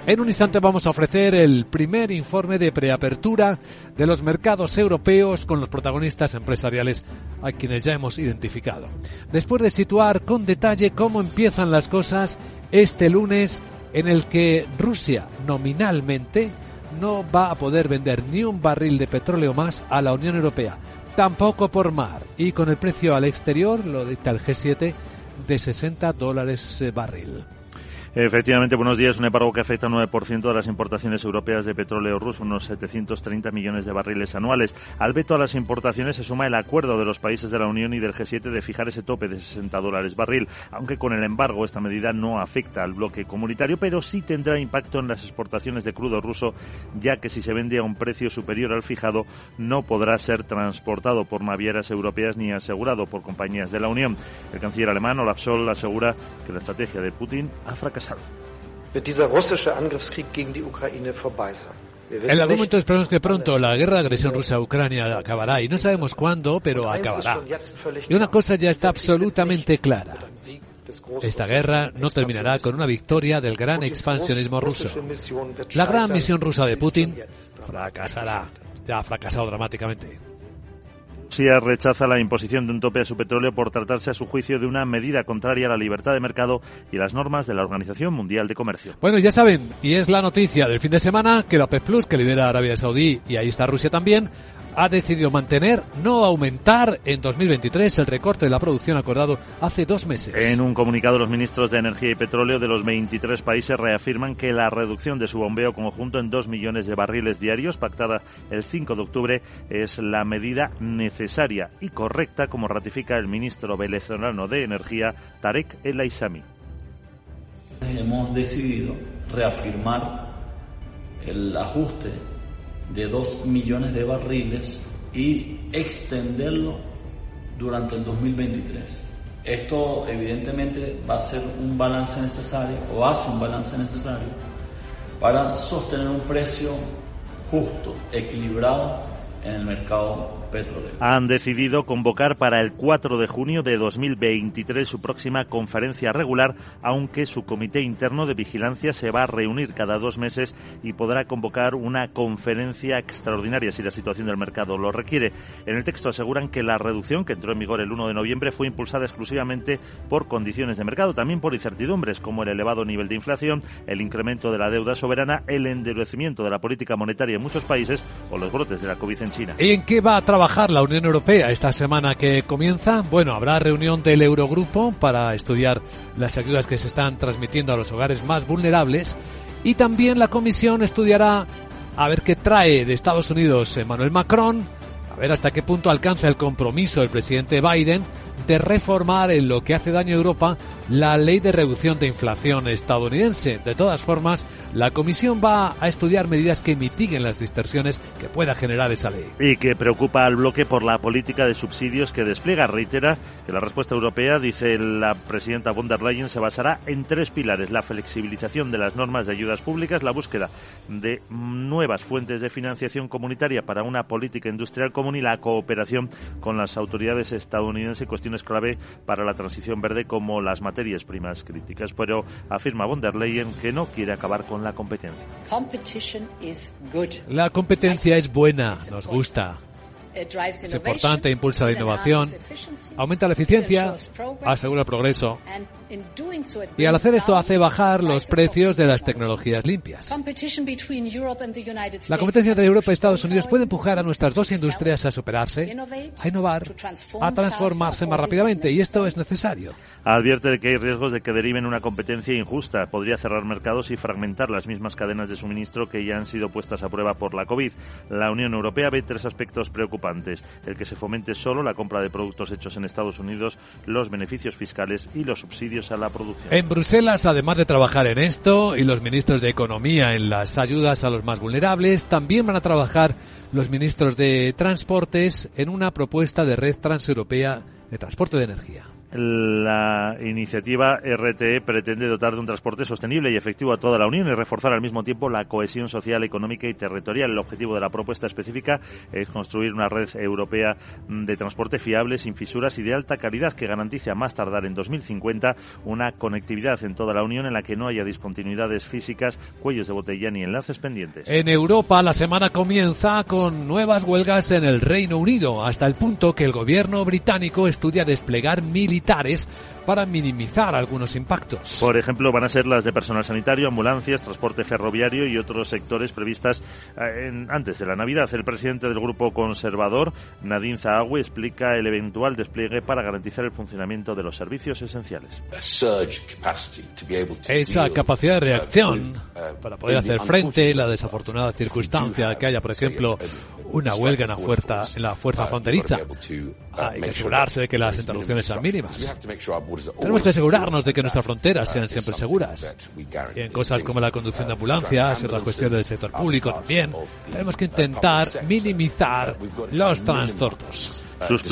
En un instante vamos a ofrecer el primer informe de preapertura de los mercados europeos con los protagonistas empresariales a quienes ya hemos identificado. Después de situar con detalle cómo empiezan las cosas este lunes en el que Rusia nominalmente no va a poder vender ni un barril de petróleo más a la Unión Europea, tampoco por mar, y con el precio al exterior, lo dicta el G7, de 60 dólares barril. Efectivamente, buenos días. Un embargo que afecta un 9% de las importaciones europeas de petróleo ruso, unos 730 millones de barriles anuales. Al veto a las importaciones se suma el acuerdo de los países de la Unión y del G7 de fijar ese tope de 60 dólares barril, aunque con el embargo esta medida no afecta al bloque comunitario, pero sí tendrá impacto en las exportaciones de crudo ruso, ya que si se vende a un precio superior al fijado, no podrá ser transportado por navieras europeas ni asegurado por compañías de la Unión. El canciller alemán Olaf Scholz asegura que la estrategia de Putin ha fracasado en algún momento esperamos que pronto la guerra de agresión rusa a Ucrania acabará y no sabemos cuándo, pero acabará. Y una cosa ya está absolutamente clara. Esta guerra no terminará con una victoria del gran expansionismo ruso. La gran misión rusa de Putin fracasará. Ya ha fracasado dramáticamente. Rusia rechaza la imposición de un tope a su petróleo por tratarse a su juicio de una medida contraria a la libertad de mercado y las normas de la Organización Mundial de Comercio. Bueno, ya saben, y es la noticia del fin de semana que la OPEP Plus, que lidera Arabia Saudí y ahí está Rusia también, ha decidido mantener, no aumentar en 2023 el recorte de la producción acordado hace dos meses. En un comunicado, los ministros de Energía y Petróleo de los 23 países reafirman que la reducción de su bombeo conjunto en 2 millones de barriles diarios, pactada el 5 de octubre, es la medida necesaria y correcta, como ratifica el ministro venezolano de Energía, Tarek El Aissami. Hemos decidido reafirmar el ajuste de 2 millones de barriles y extenderlo durante el 2023. Esto evidentemente va a ser un balance necesario o hace un balance necesario para sostener un precio justo, equilibrado en el mercado Han decidido convocar para el 4 de junio de 2023 su próxima conferencia regular, aunque su comité interno de vigilancia se va a reunir cada dos meses y podrá convocar una conferencia extraordinaria si la situación del mercado lo requiere. En el texto aseguran que la reducción, que entró en vigor el 1 de noviembre, fue impulsada exclusivamente por condiciones de mercado, también por incertidumbres como el elevado nivel de inflación, el incremento de la deuda soberana, el endurecimiento de la política monetaria en muchos países o los brotes de la COVID en China. ¿Y en qué va a trabajar la Unión Europea esta semana que comienza? Bueno, habrá reunión del Eurogrupo para estudiar las ayudas que se están transmitiendo a los hogares más vulnerables y también la Comisión estudiará a ver qué trae de Estados Unidos Emmanuel Macron, a ver hasta qué punto alcanza el compromiso del presidente Biden de reformar en lo que hace daño a Europa la ley de reducción de inflación estadounidense. De todas formas, la Comisión va a estudiar medidas que mitiguen las distorsiones que pueda generar esa ley. Y que preocupa al bloque por la política de subsidios que despliega. Reitera que la respuesta europea, dice la presidenta von der Leyen, se basará en tres pilares. La flexibilización de las normas de ayudas públicas, la búsqueda de nuevas fuentes de financiación comunitaria para una política industrial común y la cooperación con las autoridades estadounidenses, cuestiones clave para la transición verde como las materias primas críticas. Pero afirma von der Leyen que no quiere acabar con la competencia. La competencia es buena, nos gusta. Es importante, impulsa la innovación, aumenta la eficiencia, asegura el progreso. Y al hacer esto hace bajar los precios de las tecnologías limpias. La competencia entre Europa y Estados Unidos puede empujar a nuestras dos industrias a superarse, a innovar, a transformarse más rápidamente y esto es necesario. Advierte de que hay riesgos de que deriven una competencia injusta. Podría cerrar mercados y fragmentar las mismas cadenas de suministro que ya han sido puestas a prueba por la COVID. La Unión Europea ve tres aspectos preocupantes. El que se fomente solo la compra de productos hechos en Estados Unidos, los beneficios fiscales y los subsidios En Bruselas, además de trabajar en esto y los ministros de Economía en las ayudas a los más vulnerables, también van a trabajar los ministros de Transportes en una propuesta de red transeuropea de transporte de energía. La iniciativa RTE pretende dotar de un transporte sostenible y efectivo a toda la Unión y reforzar al mismo tiempo la cohesión social, económica y territorial. El objetivo de la propuesta específica es construir una red europea de transporte fiable, sin fisuras y de alta calidad que garantice a más tardar en 2050 una conectividad en toda la Unión en la que no haya discontinuidades físicas, cuellos de botella ni enlaces pendientes. En Europa la semana comienza con nuevas huelgas en el Reino Unido, hasta el punto que el gobierno británico estudia desplegar militares para minimizar algunos impactos. Por ejemplo, van a ser las de personal sanitario, ambulancias, transporte ferroviario y otros sectores previstas en, antes de la Navidad. El presidente del grupo conservador, Nadine Zahawi, explica el eventual despliegue para garantizar el funcionamiento de los servicios esenciales. Esa capacidad de reacción para poder hacer frente a la desafortunada circunstancia que haya, por ejemplo, una huelga en la fuerza, en la fuerza fronteriza. Hay que asegurarse de que las interrupciones sean mínimas. Tenemos que asegurarnos de que nuestras fronteras sean siempre seguras. Y en cosas como la conducción de ambulancias y otras cuestiones del sector público también, tenemos que intentar minimizar los trastornos. Sus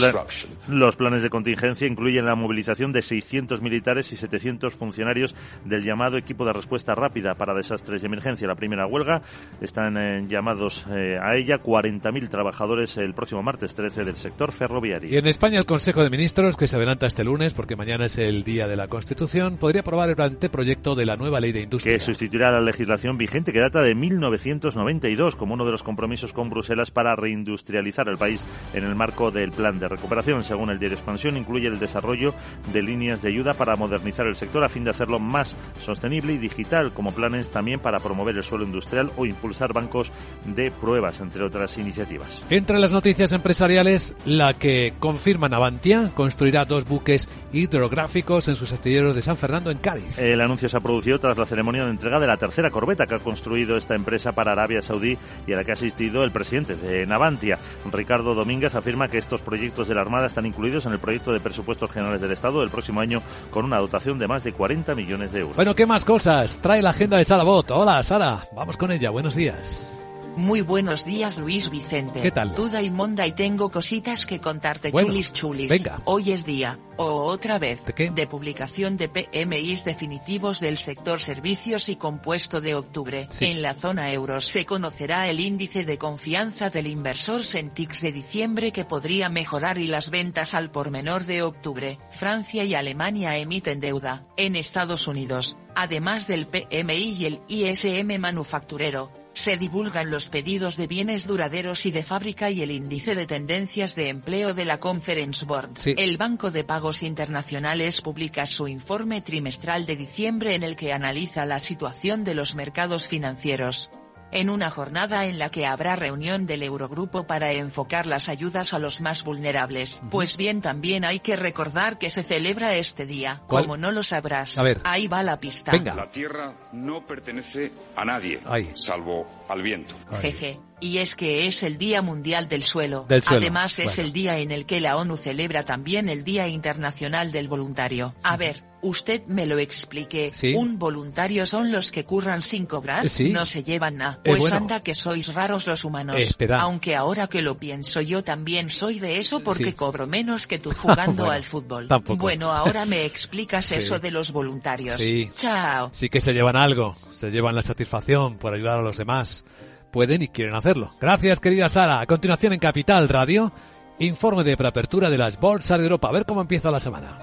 los planes de contingencia incluyen la movilización de 600 militares y 700 funcionarios del llamado equipo de respuesta rápida para desastres y emergencia. La primera huelga están eh, llamados eh, a ella 40.000 trabajadores el próximo martes 13 del sector ferroviario. Y en España el Consejo de Ministros, que se adelanta este lunes porque mañana es el día de la Constitución, podría aprobar el anteproyecto de la nueva ley de industria. Que sustituirá la legislación vigente que data de 1992 como uno de los compromisos con Bruselas para reindustrializar el país en el marco del plan de recuperación. Según el Diario Expansión, incluye el desarrollo de líneas de ayuda para modernizar el sector a fin de hacerlo más sostenible y digital, como planes también para promover el suelo industrial o impulsar bancos de pruebas, entre otras iniciativas. Entre las noticias empresariales, la que confirma Navantia construirá dos buques hidrográficos en sus astilleros de San Fernando en Cádiz. El anuncio se ha producido tras la ceremonia de entrega de la tercera corbeta que ha construido esta empresa para Arabia Saudí y a la que ha asistido el presidente de Navantia. Ricardo Domínguez afirma que estos proyectos de la Armada están incluidos en el proyecto de presupuestos generales del Estado del próximo año con una dotación de más de 40 millones de euros. Bueno, ¿qué más cosas? Trae la agenda de Sara Bot. Hola, Sara. Vamos con ella. Buenos días. Muy buenos días Luis Vicente. ¿Qué tal? Duda y monda y tengo cositas que contarte Bueno, chulis chulis. venga. Hoy es día, o otra vez, ¿De qué? publicación de PMIs definitivos del sector servicios y compuesto de octubre. Sí. En la zona euro se conocerá el índice de confianza del inversor Sentix de diciembre que podría mejorar y las ventas al por menor de octubre. Francia y Alemania emiten deuda. En Estados Unidos, además del PMI y el ISM manufacturero, se divulgan los pedidos de bienes duraderos y de fábrica y el índice de tendencias de empleo de la Conference Board. Sí. El Banco de Pagos Internacionales publica su informe trimestral de diciembre en el que analiza la situación de los mercados financieros. En una jornada en la que habrá reunión del Eurogrupo para enfocar las ayudas a los más vulnerables. Pues bien, también hay que recordar que se celebra este día. ¿Cuál? Como no lo sabrás, A ver. ahí va la pista. Venga. La tierra no pertenece a nadie, salvo al viento. Jeje. Y es que es el Día Mundial del Suelo. Del suelo, Además es bueno. el día en el que la ONU celebra también el Día Internacional del Voluntario. A ver, usted me lo explique. Sí. ¿Un voluntario son los que curran sin cobrar? Sí. No se llevan nada. Eh, Pues bueno. anda que sois raros los humanos. Eh. Aunque ahora que lo pienso yo también soy de eso porque Sí. cobro menos que tú jugando Bueno, al fútbol. tampoco. Bueno, ahora me explicas eso de los voluntarios. Sí. Chao. Sí que se llevan algo, se llevan la satisfacción por ayudar a los demás. Pueden y quieren hacerlo. Gracias, querida Sara. A continuación en Capital Radio, informe de preapertura de las bolsas de Europa. A ver cómo empieza la semana.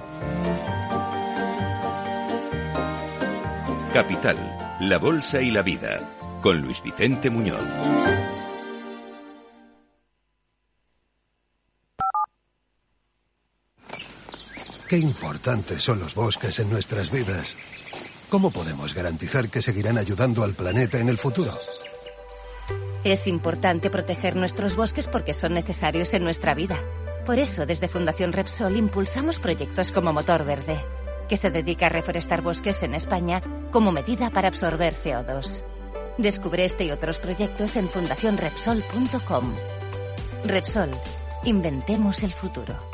Capital, la Bolsa y la Vida, con Luis Vicente Muñoz. Qué importantes son los bosques en nuestras vidas. ¿Cómo podemos garantizar que seguirán ayudando al planeta en el futuro? Es importante proteger nuestros bosques porque son necesarios en nuestra vida. Por eso, desde Fundación Repsol impulsamos proyectos como Motor Verde, que se dedica a reforestar bosques en España como medida para absorber CO2. Descubre este y otros proyectos en fundacionrepsol.com. Repsol, inventemos el futuro.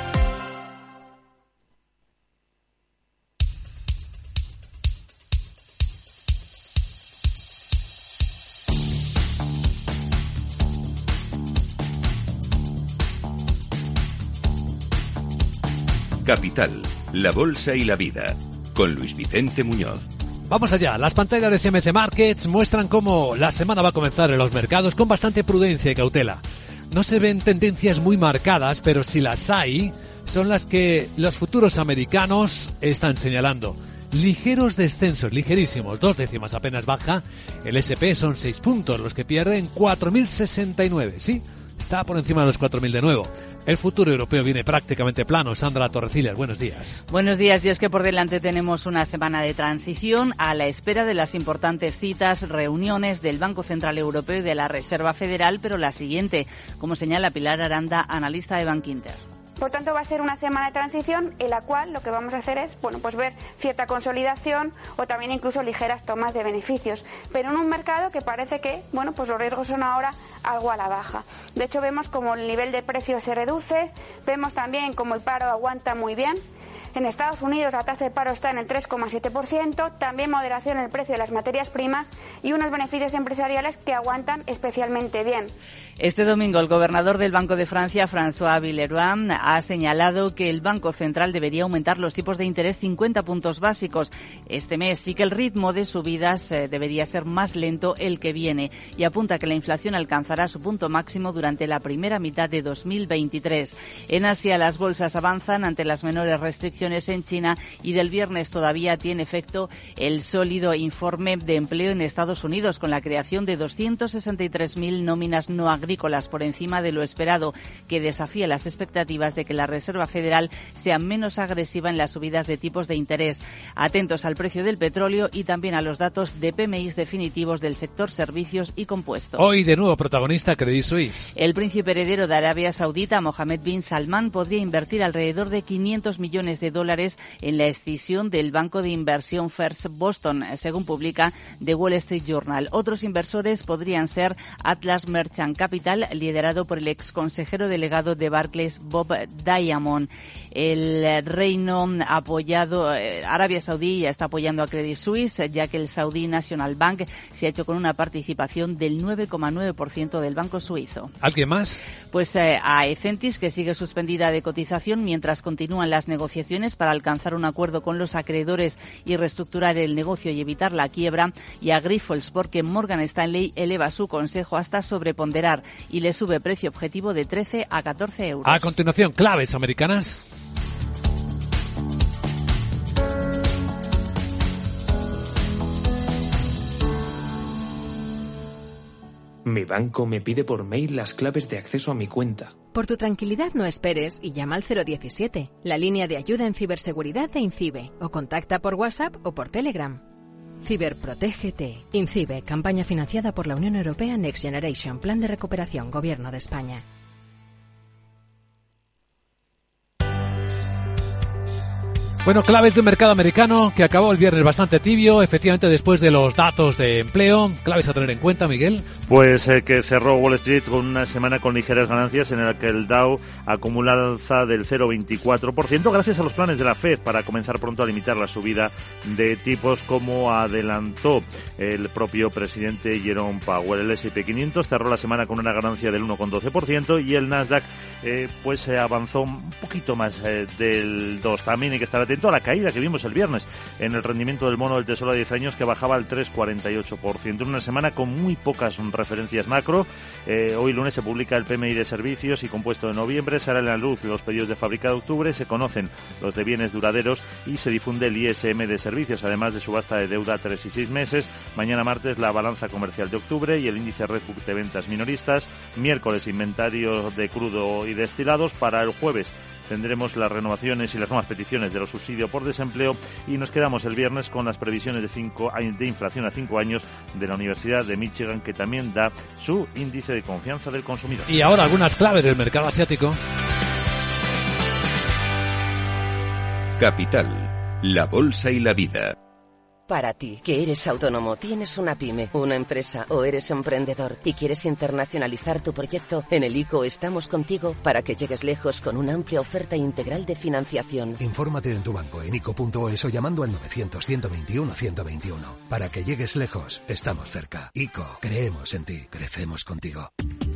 Capital, la Bolsa y la Vida, con Luis Vicente Muñoz. Vamos allá, las pantallas de CMC Markets muestran cómo la semana va a comenzar en los mercados con bastante prudencia y cautela. No se ven tendencias muy marcadas, pero si las hay, son las que los futuros americanos están señalando. Ligeros descensos, ligerísimos, dos décimas apenas baja. El SP son seis puntos, los que pierden 4.069, ¿sí? Está por encima de los 4.000 de nuevo. El futuro europeo viene prácticamente plano. Sandra Torrecillas, buenos días. Buenos días, y es que por delante tenemos una semana de transición a la espera de las importantes citas, reuniones del Banco Central Europeo y de la Reserva Federal, pero la siguiente, como señala Pilar Aranda, analista de Bank Inter. Por tanto, va a ser una semana de transición en la cual lo que vamos a hacer es, bueno, pues ver cierta consolidación o también incluso ligeras tomas de beneficios, pero en un mercado que parece que, bueno, pues los riesgos son ahora algo a la baja. De hecho, vemos como el nivel de precios se reduce, vemos también como el paro aguanta muy bien. En Estados Unidos la tasa de paro está en el 3,7%, también moderación en el precio de las materias primas y unos beneficios empresariales que aguantan especialmente bien. Este domingo el gobernador del Banco de Francia, François Villeroy, ha señalado que el Banco Central debería aumentar los tipos de interés 50 puntos básicos este mes y que el ritmo de subidas eh, debería ser más lento el que viene y apunta que la inflación alcanzará su punto máximo durante la primera mitad de 2023. En Asia las bolsas avanzan ante las menores restricciones en China y del viernes todavía tiene efecto el sólido informe de empleo en Estados Unidos con la creación de 263.000 nóminas no agrícolas por encima de lo esperado, que desafía las expectativas de que la Reserva Federal sea menos agresiva en las subidas de tipos de interés. Atentos al precio del petróleo y también a los datos de PMI definitivos del sector servicios y compuestos. Hoy de nuevo protagonista Credit Suisse. El príncipe heredero de Arabia Saudita, Mohammed bin Salman, podría invertir alrededor de 500 millones de dólares en la escisión del banco de inversión First Boston, según publica The Wall Street Journal. Otros inversores podrían ser Atlas Merchant Capital, liderado por el ex consejero delegado de Barclays, Bob Diamond. El reino apoyado, eh, Arabia Saudí ya está apoyando a Credit Suisse, ya que el Saudi National Bank se ha hecho con una participación del 9,9% del banco suizo. ¿Alguien más? Pues eh, a Ecentis, que sigue suspendida de cotización mientras continúan las negociaciones para alcanzar un acuerdo con los acreedores y reestructurar el negocio y evitar la quiebra, y a Grifols, porque Morgan Stanley eleva su consejo hasta sobreponderar y le sube precio objetivo de 13 a 14 euros. A continuación, claves americanas. Mi banco me pide por mail las claves de acceso a mi cuenta. Por tu tranquilidad no esperes y llama al 017, la línea de ayuda en ciberseguridad de INCIBE, o contacta por WhatsApp o por Telegram. Ciberprotégete. INCIBE, campaña financiada por la Unión Europea Next Generation, Plan de Recuperación, Gobierno de España. Bueno, claves de un mercado americano que acabó el viernes bastante tibio, efectivamente después de los datos de empleo. Claves a tener en cuenta, Miguel. Pues eh, que cerró Wall Street con una semana con ligeras ganancias en la que el Dow acumula alza del 0,24% gracias a los planes de la Fed para comenzar pronto a limitar la subida de tipos como adelantó el propio presidente Jerome Powell. El S&P 500 cerró la semana con una ganancia del 1,12% y el Nasdaq eh, pues eh, avanzó un poquito más eh, del 2. También hay que atento a la caída que vimos el viernes en el rendimiento del mono del Tesoro a 10 años que bajaba al 3,48%. En una semana con muy pocas referencias macro. Eh, hoy lunes se publica el PMI de servicios y compuesto de noviembre. Salen a la luz los pedidos de fábrica de octubre. Se conocen los de bienes duraderos y se difunde el ISM de servicios, además de subasta de deuda a 3 y 6 meses. Mañana martes la balanza comercial de octubre y el índice Redbook de ventas minoristas. Miércoles inventario de crudo y destilados. Para el jueves tendremos las renovaciones y las nuevas peticiones de los subsidios por desempleo y nos quedamos el viernes con las previsiones de, cinco, de inflación a cinco años de la Universidad de Michigan que también da su índice de confianza del consumidor. Y ahora algunas claves del mercado asiático. Capital, la bolsa y la vida. Para ti, que eres autónomo, tienes una pyme, una empresa o eres emprendedor y quieres internacionalizar tu proyecto, en el ICO estamos contigo para que llegues lejos con una amplia oferta integral de financiación. Infórmate en tu banco en ICO.es o llamando al 900-121-121. Para que llegues lejos, estamos cerca. ICO, creemos en ti, crecemos contigo.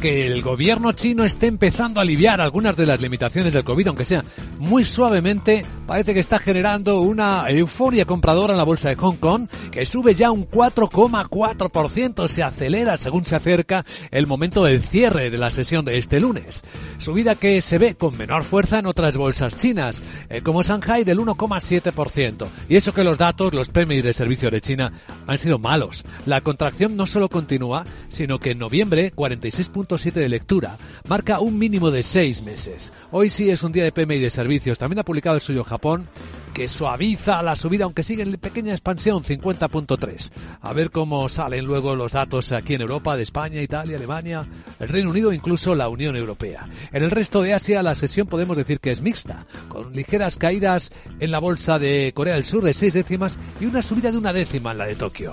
que el gobierno chino esté empezando a aliviar algunas de las limitaciones del COVID, aunque sea muy suavemente, parece que está generando una euforia compradora en la bolsa de Hong Kong, que sube ya un 4,4%, se acelera según se acerca el momento del cierre de la sesión de este lunes. Subida que se ve con menor fuerza en otras bolsas chinas, eh, como Shanghai del 1,7%. Y eso que los datos, los PMI de servicio de China, han sido malos. La contracción no solo continúa, sino que en noviembre 46 de lectura, marca un mínimo de seis meses. Hoy sí es un día de PMI de servicios. También ha publicado el suyo Japón, que suaviza la subida, aunque sigue en pequeña expansión, 50.3. A ver cómo salen luego los datos aquí en Europa, de España, Italia, Alemania, el Reino Unido, incluso la Unión Europea. En el resto de Asia, la sesión podemos decir que es mixta, con ligeras caídas en la bolsa de Corea del Sur de seis décimas y una subida de una décima en la de Tokio.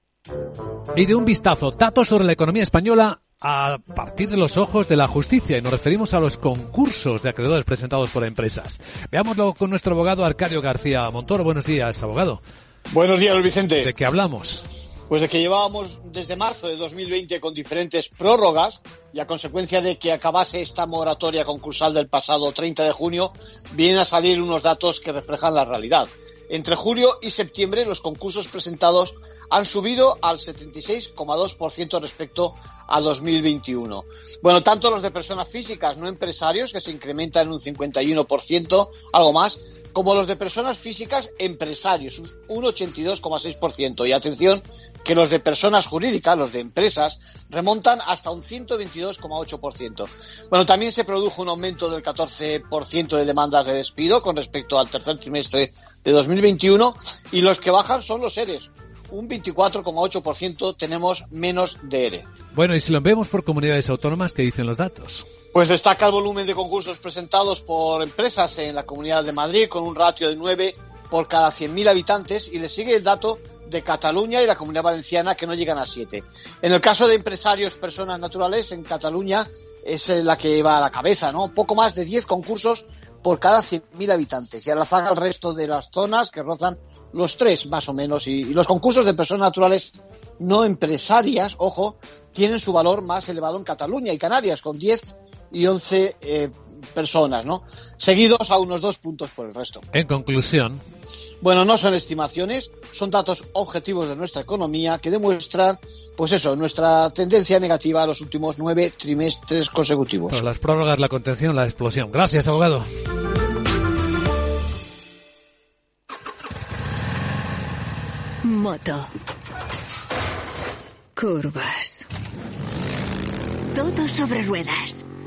Y de un vistazo, datos sobre la economía española a partir de los ojos de la justicia y nos referimos a los concursos de acreedores presentados por empresas. Veámoslo con nuestro abogado Arcadio García Montoro. Buenos días, abogado. Buenos días, Luis Vicente. ¿De qué hablamos? Pues de que llevábamos desde marzo de 2020 con diferentes prórrogas y a consecuencia de que acabase esta moratoria concursal del pasado 30 de junio, vienen a salir unos datos que reflejan la realidad. Entre julio y septiembre los concursos presentados han subido al 76,2% respecto a 2021. Bueno, tanto los de personas físicas, no empresarios, que se incrementan en un 51%, algo más, como los de personas físicas empresarios, un 82,6%. Y atención, que los de personas jurídicas, los de empresas, remontan hasta un 122,8%. Bueno, también se produjo un aumento del 14% de demandas de despido con respecto al tercer trimestre de 2021 y los que bajan son los seres. Un 24,8% tenemos menos de ERE. Bueno, y si lo vemos por comunidades autónomas, ¿qué dicen los datos? Pues destaca el volumen de concursos presentados por empresas en la Comunidad de Madrid con un ratio de 9 por cada 100.000 habitantes y le sigue el dato de Cataluña y la Comunidad Valenciana que no llegan a 7. En el caso de empresarios, personas naturales, en Cataluña es la que va a la cabeza, ¿no? Poco más de 10 concursos por cada 100.000 habitantes y a la zaga el resto de las zonas que rozan los tres más o menos y, los concursos de personas naturales no empresarias, ojo, tienen su valor más elevado en Cataluña y Canarias con 10 y 11 eh, personas, ¿no? Seguidos a unos dos puntos por el resto. En conclusión. Bueno, no son estimaciones, son datos objetivos de nuestra economía que demuestran, pues eso, nuestra tendencia negativa a los últimos nueve trimestres consecutivos. Pues las prórrogas, la contención, la explosión. Gracias, abogado. Moto. Curvas. Todo sobre ruedas.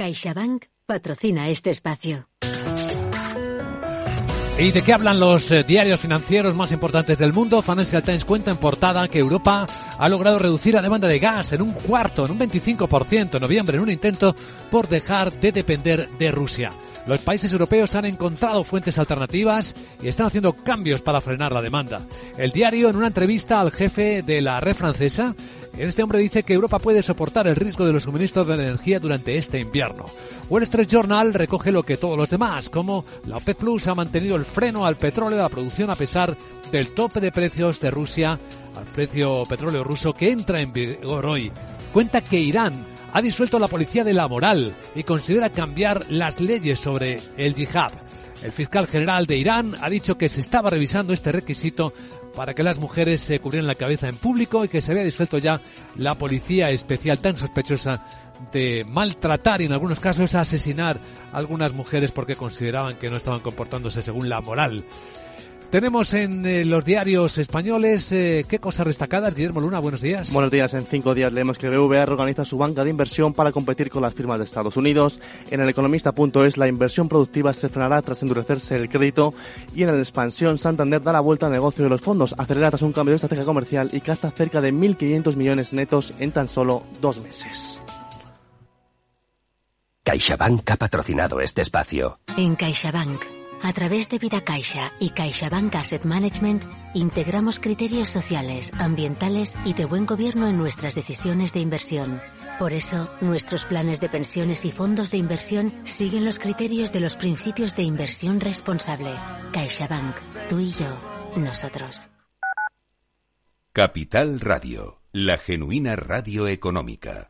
CaixaBank patrocina este espacio. ¿Y de qué hablan los eh, diarios financieros más importantes del mundo? Financial Times cuenta en portada que Europa ha logrado reducir la demanda de gas en un cuarto, en un 25% en noviembre, en un intento por dejar de depender de Rusia. Los países europeos han encontrado fuentes alternativas y están haciendo cambios para frenar la demanda. El diario, en una entrevista al jefe de la red francesa, este hombre dice que Europa puede soportar el riesgo de los suministros de energía durante este invierno. Wall Street Journal recoge lo que todos los demás, como la OPEP Plus ha mantenido el freno al petróleo de la producción a pesar del tope de precios de Rusia al precio petróleo ruso que entra en vigor hoy. Cuenta que Irán ha disuelto la policía de la moral y considera cambiar las leyes sobre el yihad. El fiscal general de Irán ha dicho que se estaba revisando este requisito para que las mujeres se cubrieran la cabeza en público y que se había disuelto ya la policía especial tan sospechosa de maltratar y en algunos casos asesinar a algunas mujeres porque consideraban que no estaban comportándose según la moral. Tenemos en eh, los diarios españoles eh, qué cosas destacadas. Guillermo Luna, buenos días. Buenos días. En cinco días leemos que BVR organiza su banca de inversión para competir con las firmas de Estados Unidos. En el economista.es la inversión productiva se frenará tras endurecerse el crédito. Y en la expansión Santander da la vuelta al negocio de los fondos, acelera tras un cambio de estrategia comercial y gasta cerca de 1.500 millones netos en tan solo dos meses. CaixaBank ha patrocinado este espacio. En CaixaBank a través de Vida Caixa y CaixaBank Asset Management, integramos criterios sociales, ambientales y de buen gobierno en nuestras decisiones de inversión. Por eso, nuestros planes de pensiones y fondos de inversión siguen los criterios de los principios de inversión responsable. CaixaBank, tú y yo, nosotros. Capital Radio, la genuina radio económica.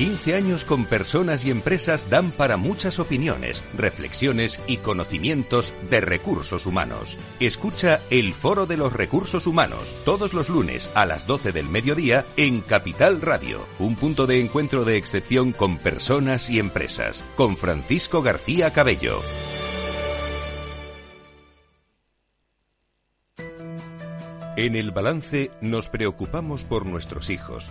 15 años con personas y empresas dan para muchas opiniones, reflexiones y conocimientos de recursos humanos. Escucha el Foro de los Recursos Humanos todos los lunes a las 12 del mediodía en Capital Radio, un punto de encuentro de excepción con personas y empresas, con Francisco García Cabello. En el balance nos preocupamos por nuestros hijos,